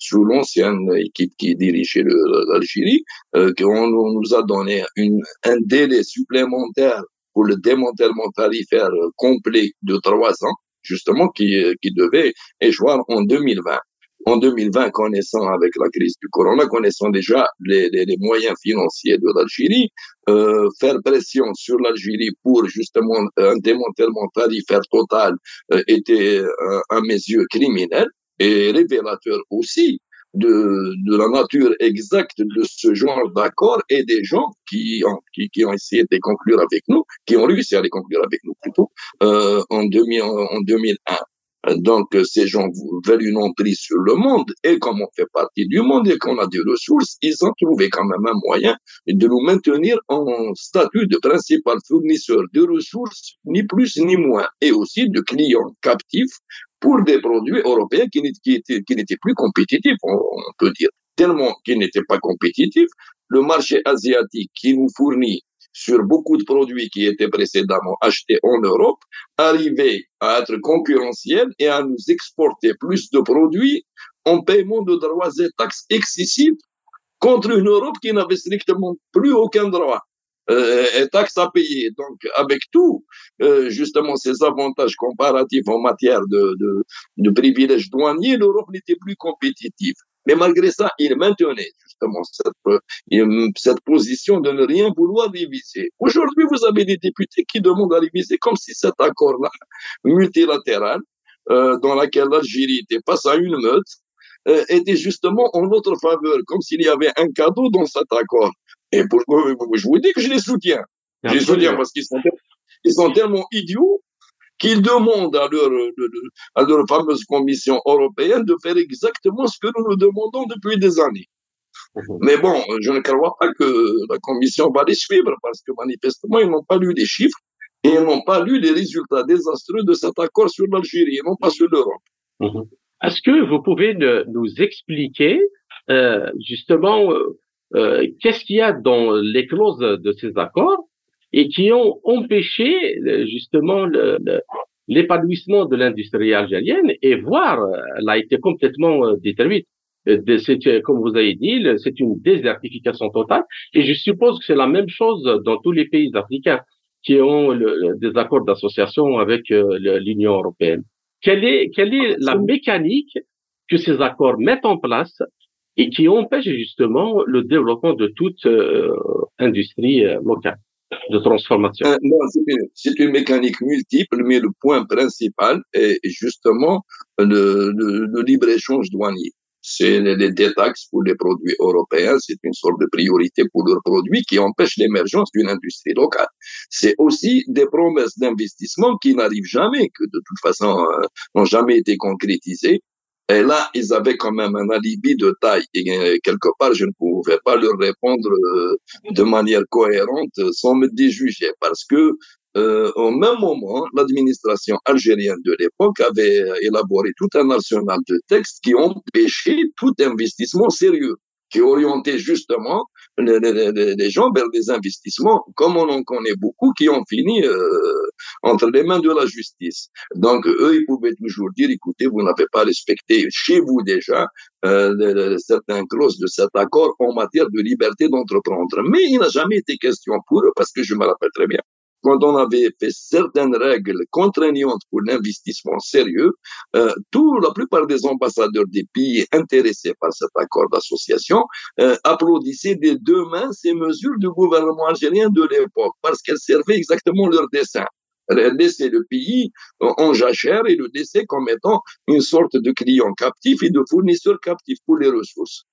sous l'ancienne équipe qui dirigeait l'Algérie, euh, qu'on nous a donné une, un délai supplémentaire pour le démantèlement tarifaire complet de trois ans, justement, qui, qui devait échoir en 2020 en 2020, connaissant avec la crise du corona, connaissant déjà les, les, les moyens financiers de l'Algérie, euh, faire pression sur l'Algérie pour justement un démantèlement tarifaire total euh, était euh, à mes yeux criminel et révélateur aussi de, de la nature exacte de ce genre d'accord et des gens qui ont, qui, qui ont essayé de conclure avec nous, qui ont réussi à les conclure avec nous plutôt, euh, en, 2000, en 2001. Donc, ces gens veulent une emprise sur le monde, et comme on fait partie du monde et qu'on a des ressources, ils ont trouvé quand même un moyen de nous maintenir en statut de principal fournisseur de ressources, ni plus ni moins, et aussi de clients captifs pour des produits européens qui n'étaient, plus compétitifs, on, on peut dire. Tellement qu'ils n'étaient pas compétitifs, le marché asiatique qui nous fournit sur beaucoup de produits qui étaient précédemment achetés en Europe, arrivait à être concurrentiel et à nous exporter plus de produits en paiement de droits et taxes excessifs contre une Europe qui n'avait strictement plus aucun droit et taxes à payer. Donc, avec tout, euh, justement, ces avantages comparatifs en matière de, de, de privilèges douaniers, l'Europe n'était plus compétitive. Mais malgré ça, il maintenait justement cette, euh, cette position de ne rien vouloir réviser. Aujourd'hui, vous avez des députés qui demandent à réviser comme si cet accord-là, multilatéral, euh, dans lequel l'Algérie était face à une meute, euh, était justement en notre faveur, comme s'il y avait un cadeau dans cet accord. Et pour, je vous dis que je les soutiens. Je les soutiens parce qu'ils sont, ils sont tellement idiots qu'ils demandent à leur, à leur fameuse commission européenne de faire exactement ce que nous nous demandons depuis des années. Mhm. Mais bon, je ne crois pas que la commission va les suivre parce que manifestement, ils n'ont pas lu les chiffres et ils n'ont pas lu les résultats désastreux de cet accord sur l'Algérie et non pas sur l'Europe. Mhm. Est-ce que vous pouvez nous expliquer euh, justement euh, euh, qu'est-ce qu'il y a dans les clauses de ces accords et qui ont empêché justement l'épanouissement de l'industrie algérienne et voire elle a été complètement détruite. C'est, comme vous avez dit, c'est une désertification totale. Et je suppose que c'est la même chose dans tous les pays africains qui ont des accords d'association avec l'Union européenne. Quelle est, quelle est la mécanique que ces accords mettent en place et qui empêche justement le développement de toute euh, industrie euh, locale de transformation. Euh, c'est une, mécanique multiple, mais le point principal est justement le, le, le libre-échange douanier. c'est les détaxes pour les produits européens, c'est une sorte de priorité pour leurs produits qui empêche l'émergence d'une industrie locale. C'est aussi des promesses d'investissement qui n'arrivent jamais, que de toute façon euh, n'ont jamais été concrétisées. Et là, ils avaient quand même un alibi de taille. Et euh, quelque part, je ne pouvais pas leur répondre euh, de manière cohérente sans me déjuger parce que euh, au même moment, l'administration algérienne de l'époque avait élaboré tout un arsenal de textes qui empêchaient tout investissement sérieux, qui orientaient justement les, gens vers des investissements, comme on en connaît beaucoup, qui ont fini euh, entre les mains de la justice. Donc, eux, ils pouvaient toujours dire, écoutez, vous n'avez pas respecté chez vous déjà euh, certaines clauses de cet accord en matière de liberté d'entreprendre. Mais il n'a jamais été question pour eux, parce que je me rappelle très bien, quand on avait fait certaines règles contraignantes pour l'investissement sérieux, euh, tout, la plupart des ambassadeurs des pays intéressés par cet accord d'association euh, applaudissaient des deux mains ces mesures du gouvernement algérien de l'époque parce qu'elles servaient exactement leur dessein laisser le pays en jachère et le laisser comme étant une sorte de client captif et de fournisseur captif pour les ressources.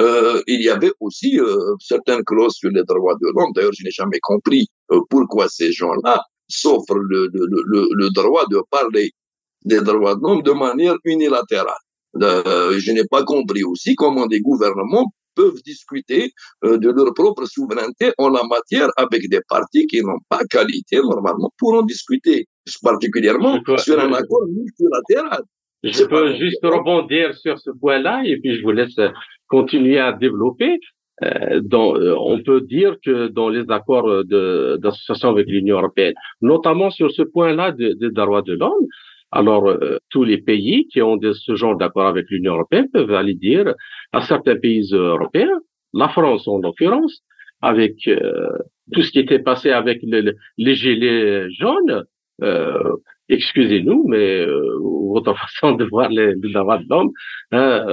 Euh, il y avait aussi euh, certaines clauses sur les droits de l'homme. D'ailleurs, je n'ai jamais compris pourquoi ces gens-là s'offrent le, le, le, le, droit de parler des droits de l'homme de manière unilatérale? Euh, je n'ai pas compris aussi comment des gouvernements peuvent discuter euh, de leur propre souveraineté en la matière avec des partis qui n'ont pas qualité normalement pour en discuter, particulièrement sur un accord multilatéral. Je peux juste rebondir sur ce point-là et puis je vous laisse continuer à développer. Euh, dans, euh, on peut dire que dans les accords d'association avec l'Union européenne, notamment sur ce point-là des de, droits de l'homme, alors, euh, tous les pays qui ont de, ce genre d'accord avec l'Union européenne peuvent aller dire à certains pays européens, la France en l'occurrence, avec euh, tout ce qui était passé avec les gilets jaunes, euh, excusez-nous, mais votre façon de voir les, droits de l'homme hein,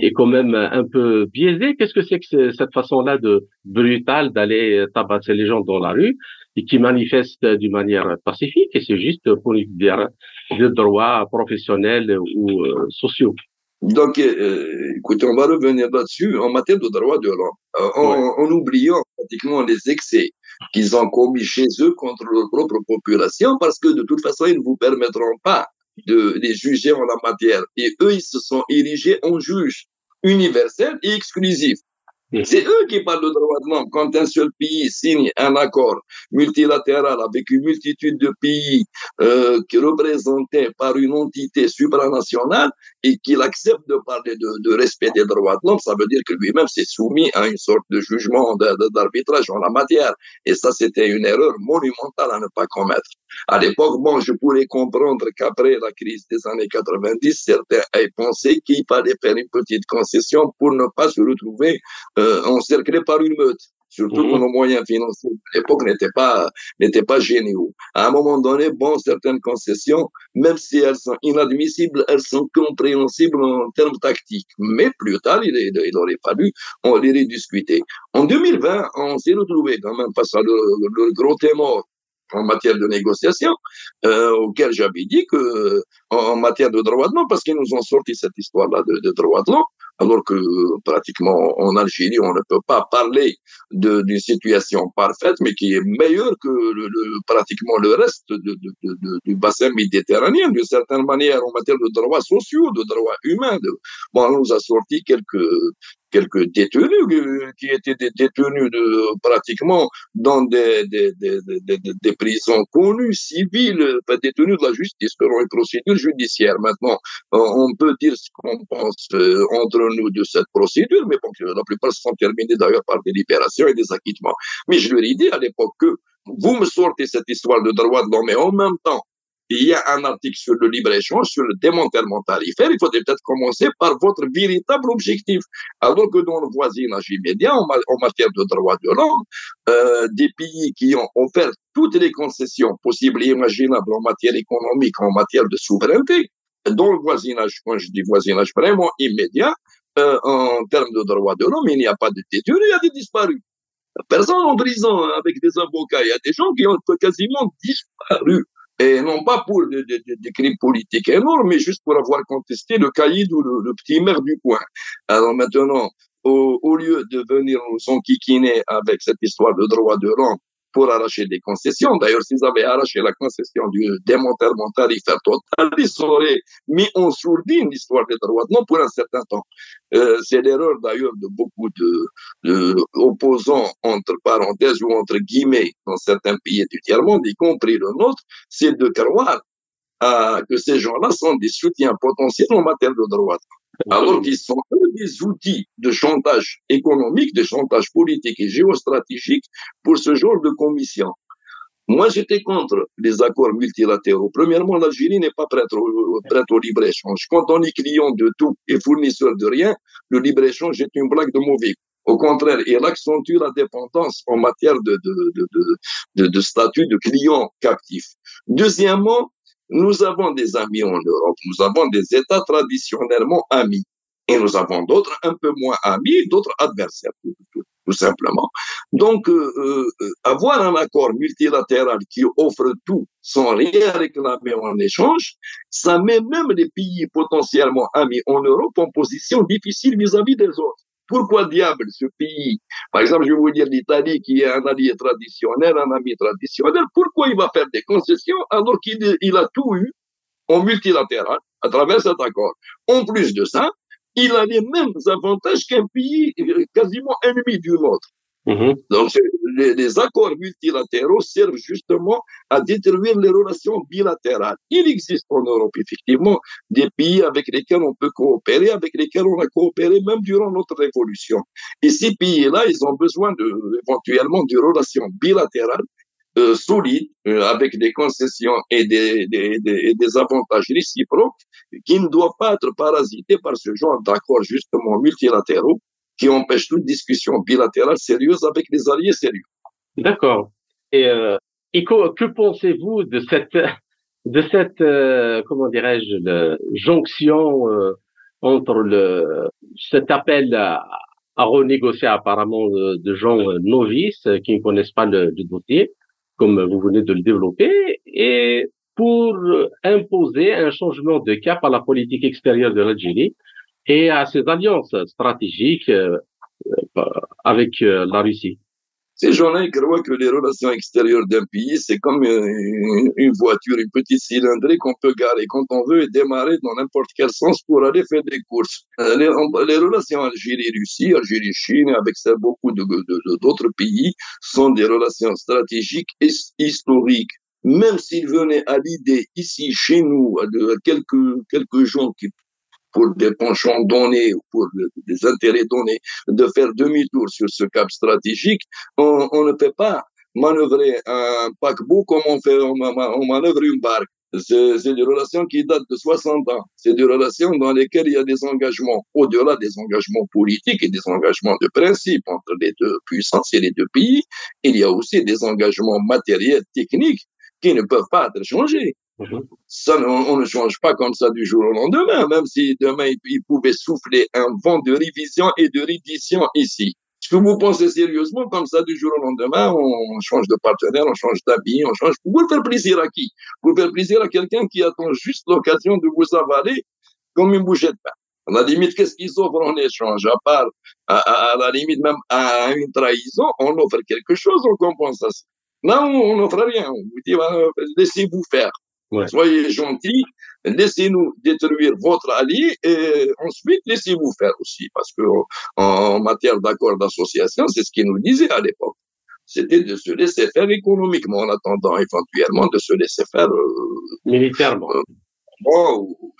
est quand même un peu biaisée. Qu'est-ce que c'est que cette façon-là de brutale d'aller tabasser les gens dans la rue et qui manifestent d'une manière pacifique et c'est juste pour des droits professionnels ou euh, sociaux? Donc, euh, écoutez, on va revenir là-dessus en matière de droits de l'homme, euh, en, oubliant pratiquement les excès qu'ils ont commis chez eux contre leur propre population, parce que de toute façon, ils ne vous permettront pas de les juger en la matière. Et eux, ils se sont érigés en juges universels et exclusifs. C'est eux qui parlent de droits de l'homme. Quand un seul pays signe un accord multilatéral avec une multitude de pays euh, qui représentés par une entité supranationale et qu'il accepte de parler de, de respect des droits de l'homme, ça veut dire que lui-même s'est soumis à une sorte de jugement d'arbitrage en la matière. Et ça, c'était une erreur monumentale à ne pas commettre. À l'époque, bon, je pourrais comprendre qu'après la crise des années 90, certains aient pensé qu'il fallait faire une petite concession pour ne pas se retrouver euh, encerclé par une meute. Surtout que mmh. nos moyens financiers de l'époque n'étaient pas, n'étaient pas géniaux. À un moment donné, bon, certaines concessions, même si elles sont inadmissibles, elles sont compréhensibles en termes tactiques. Mais plus tard, il, il aurait fallu on les rediscuter. En 2020, on s'est retrouvé quand même face à le, le gros témor en matière de négociation, euh, auquel j'avais dit que en, matière de droits de l'homme, parce qu'ils nous ont sorti cette histoire-là de, de droits de l'homme, alors que pratiquement en Algérie, on ne peut pas parler d'une situation parfaite, mais qui est meilleure que le, pratiquement le reste de, du bassin méditerranéen, d'une certaine manière, en matière de droits sociaux, de droits humains. bon, on nous a sorti quelques quelques détenus qui étaient des détenus de, pratiquement dans des, des, des, des, prisons connues, civiles, pas détenus de la justice, selon une procédure judiciaire. Maintenant, on peut dire ce qu'on pense euh, entre nous de cette procédure, mais bon, la plupart sont terminés d'ailleurs par des libérations et des acquittements. Mais je leur ai dit à l'époque que vous me sortez cette histoire de droit de l'homme et en même temps, il y a un article sur le libre-échange, sur le démantèlement tarifaire. Il faudrait peut-être commencer par votre véritable objectif. Alors que dans le voisinage immédiat, en, matière de droits de l'homme, euh, des pays qui ont offert toutes les concessions possibles et imaginables en matière économique, en matière de souveraineté, dans le voisinage, quand je dis voisinage vraiment immédiat, euh, en termes de droits de l'homme, il n'y a pas de détenus, il y a des disparus. Personne en prison avec des avocats. Il y a des gens qui ont quasiment disparu. Et non pas pour des, crimes politiques énormes, mais juste pour avoir contesté le caïd ou le, petit maire du coin. Alors maintenant, au, lieu de venir nous enquiquiner avec cette histoire de droit de l'homme, pour arracher des concessions. D'ailleurs, s'ils avaient arraché la concession du démantèlement tarifaire total, ils auraient mis en sourdine l'histoire des droits non pour un certain temps. Euh, c'est l'erreur d'ailleurs de beaucoup de, opposants entre parenthèses ou entre guillemets dans certains pays du tiers-monde, y compris le nôtre, c'est de croire euh, que ces gens-là sont des soutiens potentiels en matière de droits alors qu'ils sont des outils de chantage économique, de chantage politique et géostratégique pour ce genre de commission. Moi, j'étais contre les accords multilatéraux. Premièrement, l'Algérie n'est pas prête au, prête au libre-échange. Quand on est client de tout et fournisseur de rien, le libre-échange est une blague de mauvais. Au contraire, il accentue la dépendance en matière de, de, de, de, de statut de client captif. Deuxièmement, nous avons des amis en Europe, nous avons des États traditionnellement amis. Et nous avons d'autres un peu moins amis, d'autres adversaires, tout, simplement. Donc, euh, euh, avoir un accord multilatéral qui offre tout sans rien réclamer en échange, ça met même les pays potentiellement amis en Europe en position difficile vis à -vis des autres. Pourquoi diable ce pays, par exemple, je vais vous dire l'Italie qui est un allié traditionnel, un ami traditionnel, pourquoi il va faire des concessions alors qu'il il a tout eu en multilatéral à travers cet accord? En plus de ça, il a les mêmes avantages qu'un pays quasiment ennemi du nôtre. Mm-hmm. Donc, les, accords multilatéraux servent justement à détruire les relations bilatérales. Il existe en Europe, effectivement, des pays avec lesquels on peut coopérer, avec lesquels on a coopéré même durant notre révolution. Et ces pays-là, ils ont besoin de, éventuellement de relations bilatérales euh, solides, euh, avec des concessions et des, des, des, des, avantages réciproques, qui ne doivent pas être parasités par ce genre d'accords justement multilatéraux qui empêche toute discussion bilatérale sérieuse avec les alliés sérieux. D'accord. Et, euh, et que, pensez-vous de cette, de cette, euh, comment dirais-je, jonction euh, entre le, cet appel à, à renégocier apparemment de, gens novices qui ne connaissent pas le, le dossier, comme vous venez de le développer, et pour imposer un changement de cap à la politique extérieure de l'Algérie et à ses alliances stratégiques euh, euh, avec euh, la Russie. Ces gens-là, croient que les relations extérieures d'un pays, c'est comme une, voiture, une petite cylindrée qu'on peut garer quand on veut et démarrer dans n'importe quel sens pour aller faire des courses. Les, relations Algérie-Russie, Algérie-Chine, avec beaucoup d'autres pays, sont des relations stratégiques et historiques même s'ils venaient à l'idée ici chez nous, de quelques quelques gens qui pour des penchants donnés ou pour des intérêts donnés, de faire demi-tour sur ce cap stratégique, on, ne peut pas manœuvrer un paquebot comme on fait, on, on une barque. C'est des relations qui datent de 60 ans. C'est des relations dans lesquelles il y a des engagements, au-delà des engagements politiques et des engagements de principe entre les deux puissances et les deux pays. Il y a aussi des engagements matériels, techniques qui ne peuvent pas être changés. Mhm. Ça, on, ne change pas comme ça du jour au lendemain, même si demain il, pouvait souffler un vent de révision et de reddition ici. Est-ce que vous pensez sérieusement comme ça du jour au lendemain, on change de partenaire, on change d'habit, on change pour faire plaisir à qui? Pour faire plaisir à quelqu'un qui attend juste l'occasion de vous avaler comme une bouchée de pain. À la limite, qu'est-ce qu'ils offrent en échange? À part, à, la limite même à une trahison, on offre quelque chose en compensation. Non, on n'offre rien. On vous dit, laissez-vous faire. Soyez gentils, laissez-nous détruire votre allié et ensuite laissez-vous faire aussi. Parce que en, matière d'accord d'association, c'est ce qu'il nous disait à l'époque. C'était de se laisser faire économiquement en attendant éventuellement de se laisser faire euh, militairement euh, ou,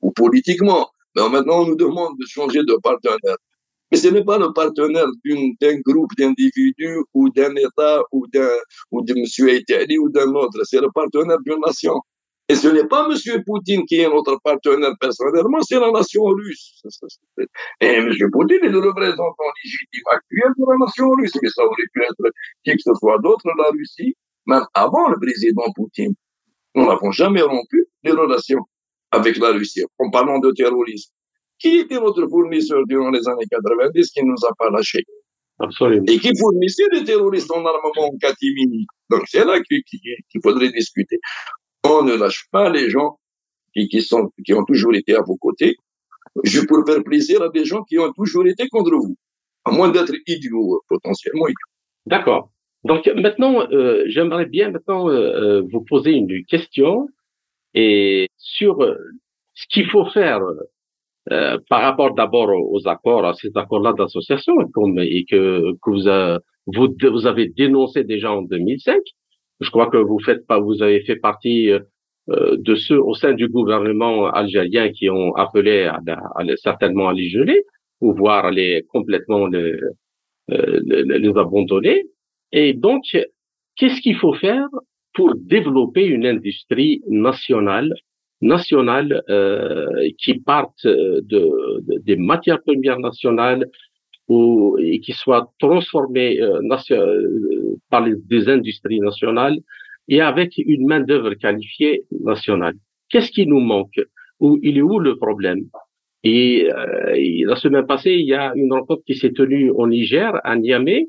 ou, politiquement. Mais maintenant, on nous demande de changer de partenaire. Mais ce n'est pas le partenaire d'un groupe d'individus ou d'un État ou, d'un, ou de M. Eteli ou d'un autre. C'est le partenaire d'une nation. Et ce n'est pas M. Poutine qui est notre partenaire personnellement, c'est la nation russe. Et M. Poutine est le représentant légitime actuel de la nation russe, mais ça aurait pu être qui que ce soit d'autre, la Russie, même avant le président Poutine. Nous n'avons jamais rompu les relations avec la Russie en parlant de terrorisme qui était notre fournisseur durant les années 90 qui ne nous a pas lâchés? Absolument. Et qui fournissait des terroristes en armement en catimini? Donc c'est là qu'il faudrait discuter. On ne lâche pas les gens qui, qui, sont, qui ont toujours été à vos côtés, je pour faire plaisir à des gens qui ont toujours été contre vous, à moins d'être idiots, potentiellement idiots. D'accord. Donc maintenant, euh, j'aimerais bien maintenant euh, euh, vous poser une question et sur ce qu'il faut faire par rapport d'abord aux accords, à ces accords-là d'association, et que, que vous, vous, vous, avez dénoncé déjà en 2005. Je crois que vous faites pas, vous avez fait partie de ceux au sein du gouvernement algérien qui ont appelé à, certainement à les geler ou voire à les complètement les, les abandonner. Et donc, qu'est-ce qu'il faut faire pour développer une industrie nationale nationale euh, qui parte de, des matières premières nationales ou et qui soit transformée euh, euh, par les, des industries nationales et avec une main d'œuvre qualifiée nationale. Qu'est-ce qui nous manque Où il est où le problème? Et, et la semaine passée, il y a une rencontre qui s'est tenue au Niger, à Niamey,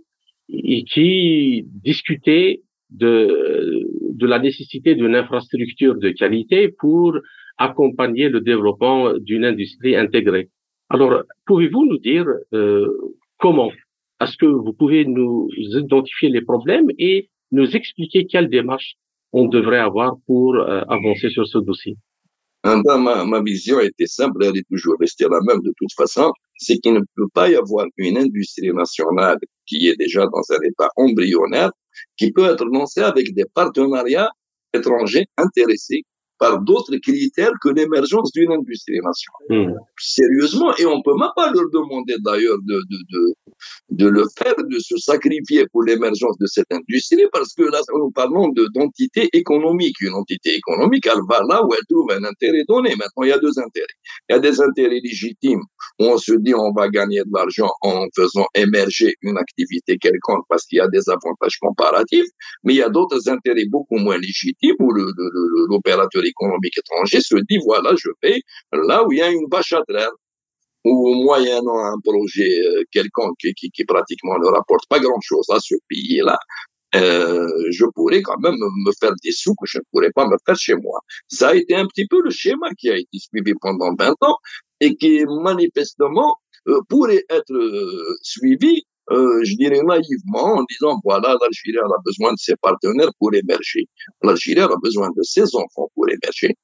et qui discutait de, de la nécessité d'une infrastructure de qualité pour accompagner le développement d'une industrie intégrée. Alors, pouvez-vous nous dire euh, comment Est-ce que vous pouvez nous identifier les problèmes et nous expliquer quelle démarche on devrait avoir pour euh, avancer sur ce dossier? Ma, ma vision était simple, elle est toujours restée la même de toute façon, c'est qu'il ne peut pas y avoir une industrie nationale qui est déjà dans un état embryonnaire, qui peut être lancée avec des partenariats étrangers intéressés par d'autres critères que l'émergence d'une industrie nationale. Hmm. Sérieusement, et on peut même pas leur demander d'ailleurs de, de, de, de le faire, de se sacrifier pour l'émergence de cette industrie, parce que là, nous parlons d'entité économique. Une entité économique, elle va là où elle trouve un intérêt donné. Maintenant, il y a deux intérêts. Il y a des intérêts légitimes où on se dit on va gagner de l'argent en faisant émerger une activité quelconque parce qu'il y a des avantages comparatifs, mais il y a d'autres intérêts beaucoup moins légitimes où l'opérateur économique étranger se dit, voilà, je vais là où il y a une bâche à traire, ou moyennant un projet euh, quelconque qui, qui, pratiquement ne rapporte pas grand-chose à ce pays-là, euh, je pourrais quand même me faire des sous que je ne pourrais pas me faire chez moi. Ça a été un petit peu le schéma qui a été suivi pendant 20 ans et qui manifestement euh, pourrait être euh, suivi, euh, je dirais naïvement, en disant voilà, l'Algérie a besoin de ses partenaires pour émerger. L'Algérie a besoin de ses enfants pour émerger.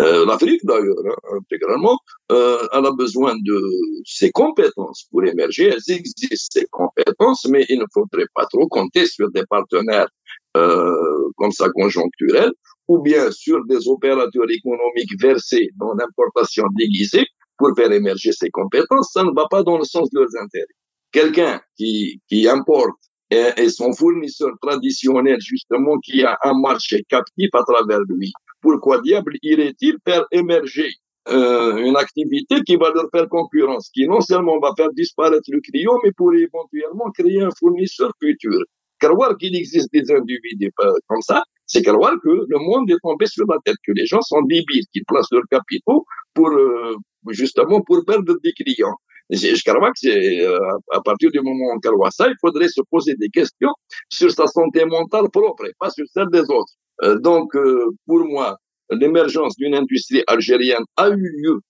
Euh, L'Afrique d'ailleurs, hein, intégralement, euh, elle a besoin de ses compétences pour émerger. Elles existent, ces compétences, mais il ne faudrait pas trop compter sur des partenaires euh, comme ça conjoncturels ou bien sur des opérateurs économiques versés dans l'importation déguisée pour faire émerger ses compétences. Ça ne va pas dans le sens de leurs intérêts. Quelqu'un qui, qui importe et, et son fournisseur traditionnel, justement, qui a un marché captif à travers lui, pourquoi diable irait-il faire émerger euh, une activité qui va leur faire concurrence, qui non seulement va faire disparaître le client, mais pourrait éventuellement créer un fournisseur futur? Croire qu'il existe des individus comme ça, c'est croire que le monde est tombé sur la tête, que les gens sont débiles, qu'ils placent leurs capitaux pour euh, justement pour perdre des clients. Je crois que c'est euh, à partir du moment où on croit ça, il faudrait se poser des questions sur sa santé mentale propre et pas sur celle des autres. Euh, donc, euh, pour moi, l'émergence d'une industrie algérienne a eu lieu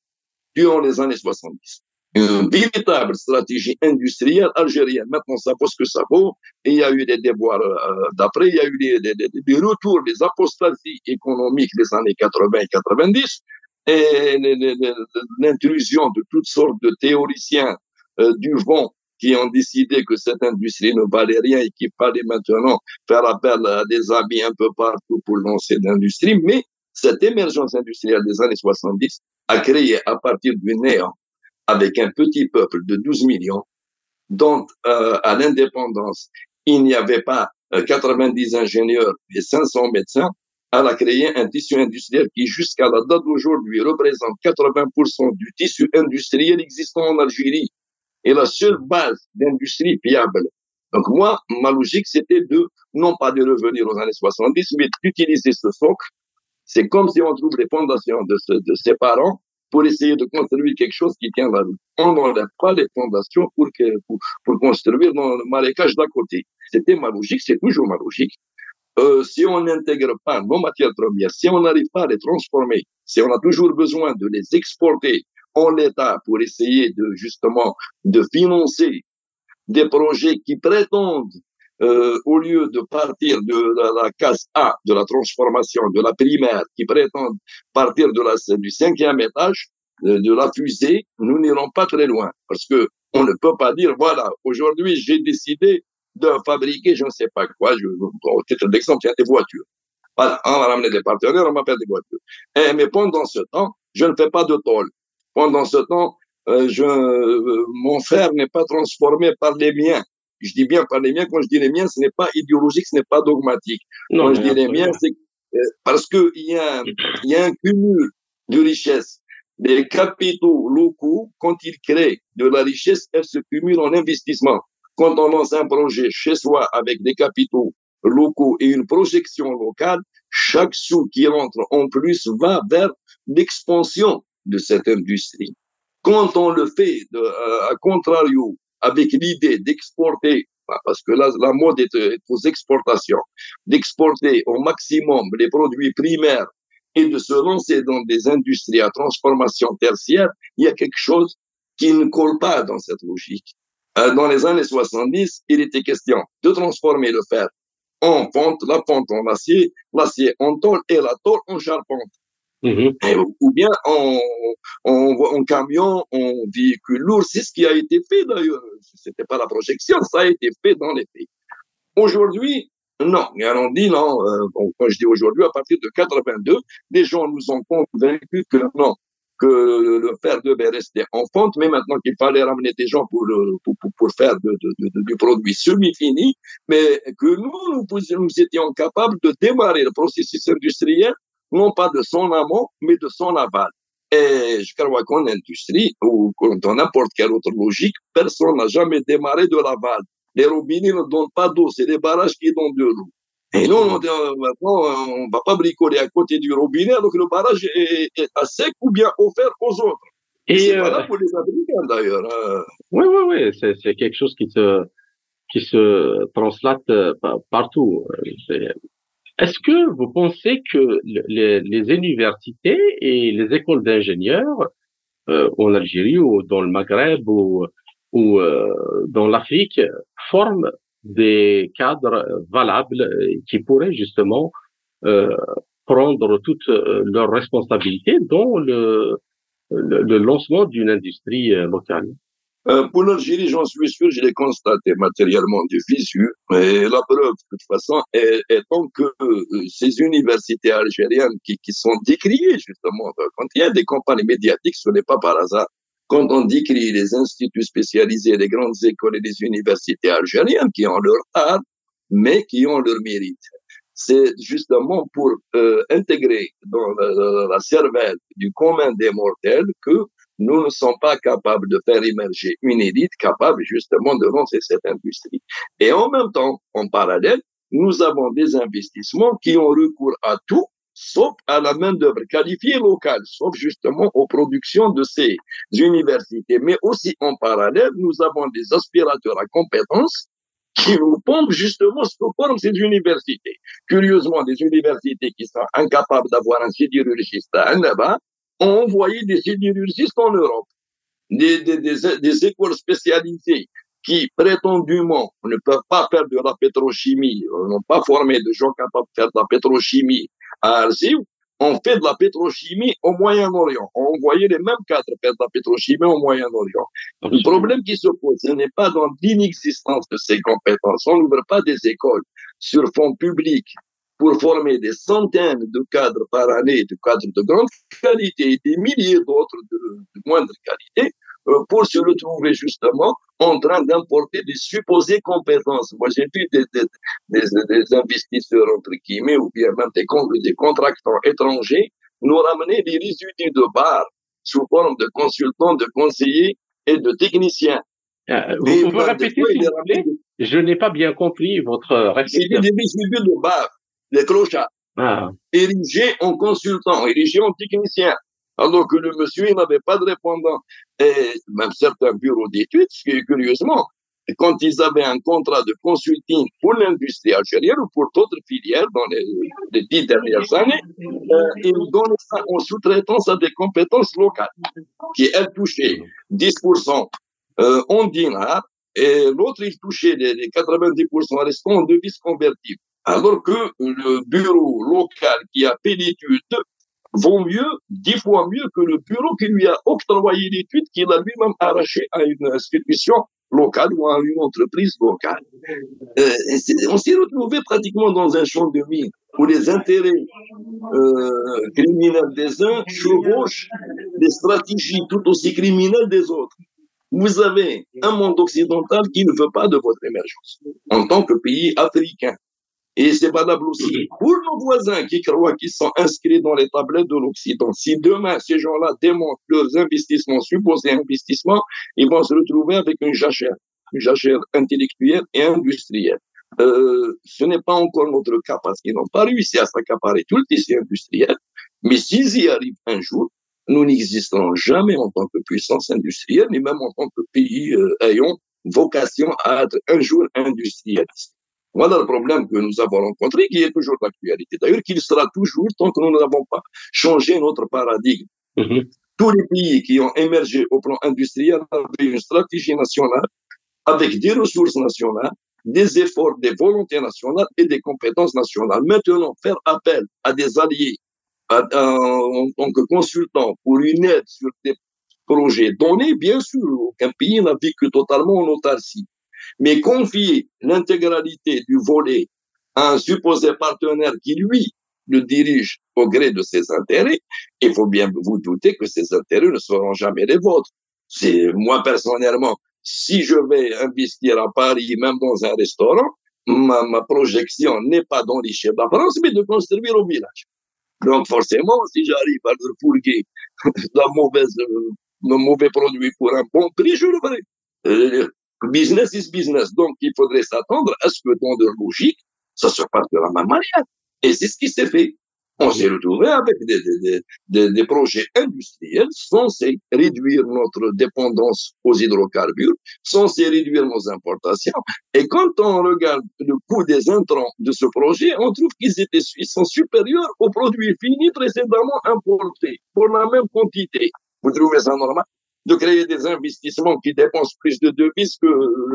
durant les années 70. Une véritable stratégie industrielle algérienne. Maintenant, ça vaut ce que ça vaut. Et il y a eu des déboires euh, d'après. Il y a eu des, des, des, retours, des apostasies économiques des années 80 et 90. Et l'intrusion de toutes sortes de théoriciens du vent qui ont décidé que cette industrie ne valait rien et qu'il fallait maintenant faire appel à des amis un peu partout pour lancer l'industrie. Mais cette émergence industrielle des années 70 a créé à partir du néant, avec un petit peuple de 12 millions, dont euh, à l'indépendance, il n'y avait pas 90 euh, ingénieurs et 500 médecins, elle a créé un tissu industriel qui, jusqu'à la date d'aujourd'hui, représente 80% du tissu industriel existant en Algérie est la seule base d'industrie viable. Donc moi, ma logique, c'était de, non pas de revenir aux années 70, mais d'utiliser ce socle. C'est comme si on trouve les fondations de, de ses parents pour essayer de construire quelque chose qui tient la route. On n'enlève pas les fondations pour, que, pour, pour construire dans le marécage d'à côté. C'était ma logique, c'est toujours ma logique. euh, si on n'intègre pas nos matières premières, si on n'arrive pas à les transformer, si on a toujours besoin de les exporter en l'état pour essayer de justement de financer des projets qui prétendent euh, au lieu de partir de la, case A de la transformation de la primaire, qui prétendent partir de la du cinquième étage de, de la fusée, nous n'irons pas très loin parce que on ne peut pas dire voilà aujourd'hui j'ai décidé de fabriquer je ne sais pas quoi. Je, au titre d'exemple, des voitures. Voilà, on va ramener des partenaires, on va faire des voitures. Et, eh, mais pendant ce temps, je ne fais pas de tôle. Pendant ce temps, euh, je, euh, mon fer n'est pas transformé par les miens. Je dis bien par les miens. Quand je dis les miens, ce n'est pas idéologique, ce n'est pas dogmatique. Non, quand je dis les miens, c'est euh, parce que il y a, y a un cumul de richesses. Les capitaux locaux, quand ils créent de la richesse, elles se cumulent en investissement. Quand on lance un projet chez soi avec des capitaux locaux et une projection locale, chaque sou qui rentre en plus va vers l'expansion de cette industrie. Quand on le fait de, euh, à contrario avec l'idée d'exporter, bah, parce que là, la mode est, est aux exportations, d'exporter au maximum les produits primaires et de se lancer dans des industries à transformation tertiaire, il y a quelque chose qui ne colle pas dans cette logique. Euh, dans les années 70, il était question de transformer le fer en fonte, la fonte en acier, l'acier en tôle et la tôle en charpente. Mm-hmm. ou bien en, en, en, camion, en véhicule lourd. C'est ce qui a été fait d'ailleurs. C'était pas la projection, ça a été fait dans les pays. Aujourd'hui, non. Et on dit non. Euh, bon, quand je dis aujourd'hui, à partir de 82, les gens nous ont convaincus que non, que le fer devait rester en fonte, mais maintenant qu'il fallait ramener des gens pour, pour, pour faire de, de, du produit semi-fini, mais que nous, nous étions capables de démarrer le processus industriel, non pas de son amont, mais de son aval. Et je crois qu'en industrie, ou dans n'importe quelle autre logique, personne n'a jamais démarré de l'aval. Les robinets ne donnent pas d'eau, c'est les barrages qui donnent de l'eau. Et nous, on, maintenant, on va pas bricoler à côté du robinet, donc le barrage est, à sec ou bien offert aux autres. Et c'est pas là euh, pour les Américains d'ailleurs. Hein. Oui, oui, oui, c'est quelque chose qui se qui se translate euh, partout. Est-ce que vous pensez que les, universités et les écoles d'ingénieurs euh, en Algérie ou dans le Maghreb ou, euh, dans l'Afrique forment des cadres valables qui pourraient justement euh, prendre toutes leurs responsabilités dans le, lancement d'une industrie locale? Euh, pour l'Algérie, j'en suis sûr, je l'ai constaté matériellement du visu. Et la preuve, de toute façon, est, étant que ces universités algériennes qui, qui sont décriées, justement, quand il y a des campagnes médiatiques, ce n'est pas par hasard quand on décrit les instituts spécialisés, les grandes écoles et les universités algériennes qui ont leur art, mais qui ont leur mérite. C'est justement pour euh, intégrer dans la, cervelle du commun des mortels que nous ne sommes pas capables de faire émerger une élite capable justement de lancer cette industrie. Et en même temps, en parallèle, nous avons des investissements qui ont recours à tout sauf à la main-d'œuvre qualifiée locale, sauf justement aux productions de ces universités. Mais aussi en parallèle, nous avons des aspirateurs à compétences qui nous pompent justement ce que forment ces universités. Curieusement, des universités qui sont incapables d'avoir un sidérurgiste là-bas ont envoyé des sidérurgistes en Europe. Des, des, des, des écoles spécialisées qui prétendument ne peuvent pas faire de la pétrochimie, n'ont pas formé de gens capables de faire de la pétrochimie à on fait de la pétrochimie au Moyen-Orient. On envoyait les mêmes cadres faire de la pétrochimie au Moyen-Orient. Le problème qui se pose, ce n'est pas dans l'inexistence de ces compétences. On n'ouvre pas des écoles sur fonds publics pour former des centaines de cadres par année, de cadres de grande qualité et des milliers d'autres de, de moindre qualité, euh, pour se retrouver justement en train d'importer des supposées compétences. Moi, j'ai vu des, des, des, investisseurs, entre guillemets, ou bien même des, des contractants étrangers, nous ramener des résultats de bar sous forme de consultants, de conseillers et de techniciens. Euh, vous pouvez répéter, s'il vous plaît? Je n'ai pas bien compris votre réflexion. C'est des résultats de bar, des clochards, ah. érigés en consultants, érigés en techniciens alors que le monsieur n'avait pas de répondant. Et même certains bureaux d'études, curieusement, quand ils avaient un contrat de consulting pour l'industrie algérienne ou pour d'autres filières dans les, dix dernières années, euh, ils donnaient ça en sous-traitance à des compétences locales, qui elles touchaient 10% euh, en dinars et l'autre il touchait les, 90% restants en devises convertibles. Alors que le bureau local qui a fait l'étude vaut mieux, dix fois mieux que le bureau qui lui a octroyé l'étude qu'il a lui-même arraché à une institution locale ou à une entreprise locale. Euh, on s'est retrouvé pratiquement dans un champ de mine où les intérêts euh, criminels des uns chevauchent les stratégies tout aussi criminelles des autres. Vous avez un monde occidental qui ne veut pas de votre émergence en tant que pays africain. Et c'est valable aussi pour nos voisins qui croient qu'ils sont inscrits dans les tablettes de l'Occident. Si demain, ces gens-là démontrent leurs investissements, supposés investissements, ils vont se retrouver avec une jachère, une jachère intellectuelle et industrielle. Euh, ce n'est pas encore notre cas parce qu'ils n'ont pas réussi à s'accaparer tout le tissu industriel. Mais s'ils y arrivent un jour, nous n'existerons jamais en tant que puissance industrielle, ni même en tant que pays euh, ayant vocation à être un jour industrialiste. Voilà le problème que nous avons rencontré, qui est toujours d'actualité. D'ailleurs, qu'il sera toujours tant que nous n'avons pas changé notre paradigme. Mm-hmm. Tous les pays qui ont émergé au plan industriel avaient une stratégie nationale avec des ressources nationales, des efforts, des volontés nationales et des compétences nationales. Maintenant, faire appel à des alliés en tant que consultant pour une aide sur des projets donnés, bien sûr, aucun pays n'a vécu totalement en autarcie. Mais confier l'intégralité du volet à un supposé partenaire qui, lui, le dirige au gré de ses intérêts, il faut bien vous douter que ces intérêts ne seront jamais les vôtres. C'est moi personnellement, si je vais investir à Paris, même dans un restaurant, ma, ma projection n'est pas dans les de la France, mais de construire au village. Donc forcément, si j'arrive à leur fourguer la mauvaise, euh, mauvais produit pour un bon prix, je le ferai. Business is business. Donc il faudrait s'attendre à ce que dans leur logique, ça se passe de la même manière. Et c'est ce qui s'est fait on s'est retrouvé avec des, des, des, des, projets industriels censés réduire notre dépendance aux hydrocarbures, censés réduire nos importations. Et quand on regarde le coût des intrants de ce projet, on trouve qu'ils étaient sont supérieurs aux produits finis précédemment importés pour la même quantité. Vous trouvez ça normal? De créer des investissements qui dépensent plus de devises que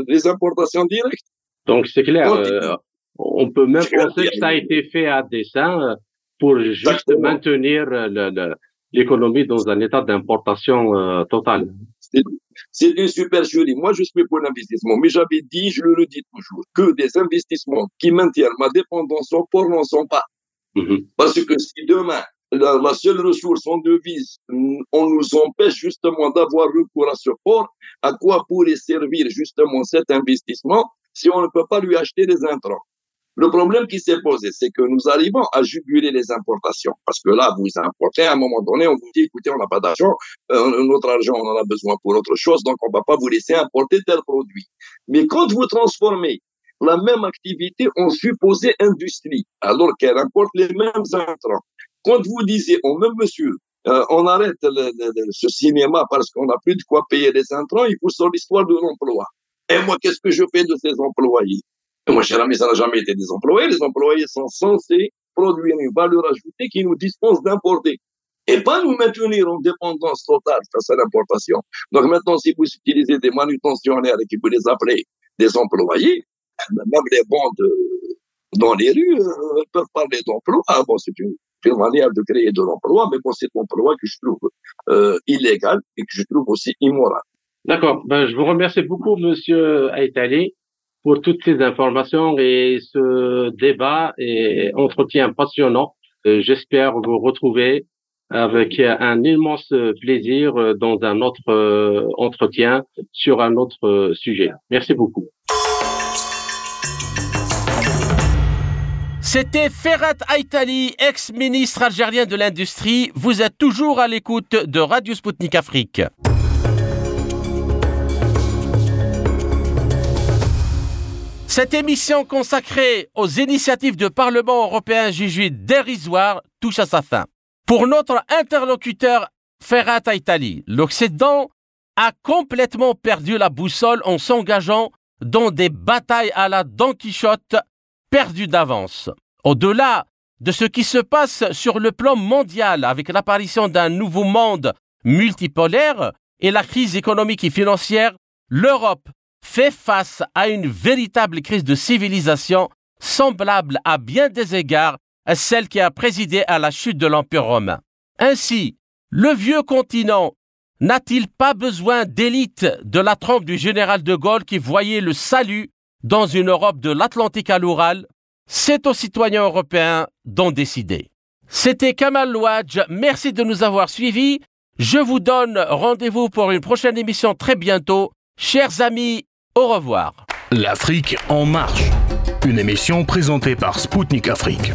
les importations directes Donc c'est clair. Euh, on peut même penser que ça a été fait à dessein pour juste maintenir l'économie dans un état d'importation euh, totale. C'est une super jury. Moi, je suis pour l'investissement, mais j'avais dit, je le redis toujours, que des investissements qui maintiennent ma dépendance au port n'en sont pas. Mm-hmm. Parce que si demain, la, seule ressource en devise, on nous empêche justement d'avoir recours à ce port, à quoi pourrait servir justement cet investissement si on ne peut pas lui acheter des intrants? Le problème qui s'est posé, c'est que nous arrivons à juguler les importations. Parce que là, vous importez, à un moment donné, on vous dit, écoutez, on n'a pas d'argent, euh, notre argent, on en a besoin pour autre chose, donc on ne va pas vous laisser importer tel produit. Mais quand vous transformez la même activité en supposée industrie, alors qu'elle importe les mêmes intrants, quand vous disiez au même monsieur, euh, on arrête ce cinéma parce qu'on n'a plus de quoi payer les intrants, il faut sur l'histoire de l'emploi. Et moi, qu'est-ce que je fais de ces employés? Mon cher ami, ça n'a jamais été des employés. Les employés sont censés produire une valeur ajoutée qui nous dispense d'importer. Et pas nous maintenir en dépendance totale face à l'importation. Donc maintenant, si vous utilisez des manutentionnaires et que vous les appelez des employés, même les bandes euh, dans les rues euh, peuvent parler d'emploi. Ah, bon, c'est une, manière de créer de l'emploi, mais bon, c'est un emploi que je trouve euh, illégal et que je trouve aussi immoral. D'accord. Ben, je vous remercie beaucoup, Monsieur Aïtali pour toutes ces informations et ce débat et entretien passionnant. Euh, j'espère vous retrouver avec un immense plaisir dans un autre euh, entretien sur un autre sujet. Merci beaucoup. C'était Ferhat Aitali, ex-ministre algérien de l'Industrie. Vous êtes toujours à l'écoute de Radio Sputnik Afrique. Cette émission consacrée aux initiatives de Parlement européen jugées dérisoires touche à sa fin. Pour notre interlocuteur Ferhat Aitali, l'Occident a complètement perdu la boussole en s'engageant dans des batailles à la Don Quichotte perdues d'avance. Au-delà de ce qui se passe sur le plan mondial avec l'apparition d'un nouveau monde multipolaire et la crise économique et financière, l'Europe fait face à une véritable crise de civilisation semblable à bien des égards à celle qui a présidé à la chute de l'Empire romain. Ainsi, le vieux continent n'a-t-il pas besoin d'élite de la trompe du général de Gaulle qui voyait le salut dans une Europe de l'Atlantique à l'Oural C'est aux citoyens européens d'en décider. C'était Kamal Louadj, merci de nous avoir suivis. Je vous donne rendez-vous pour une prochaine émission très bientôt. Chers amis, au revoir. L'Afrique en marche. Une émission présentée par Spoutnik Afrique.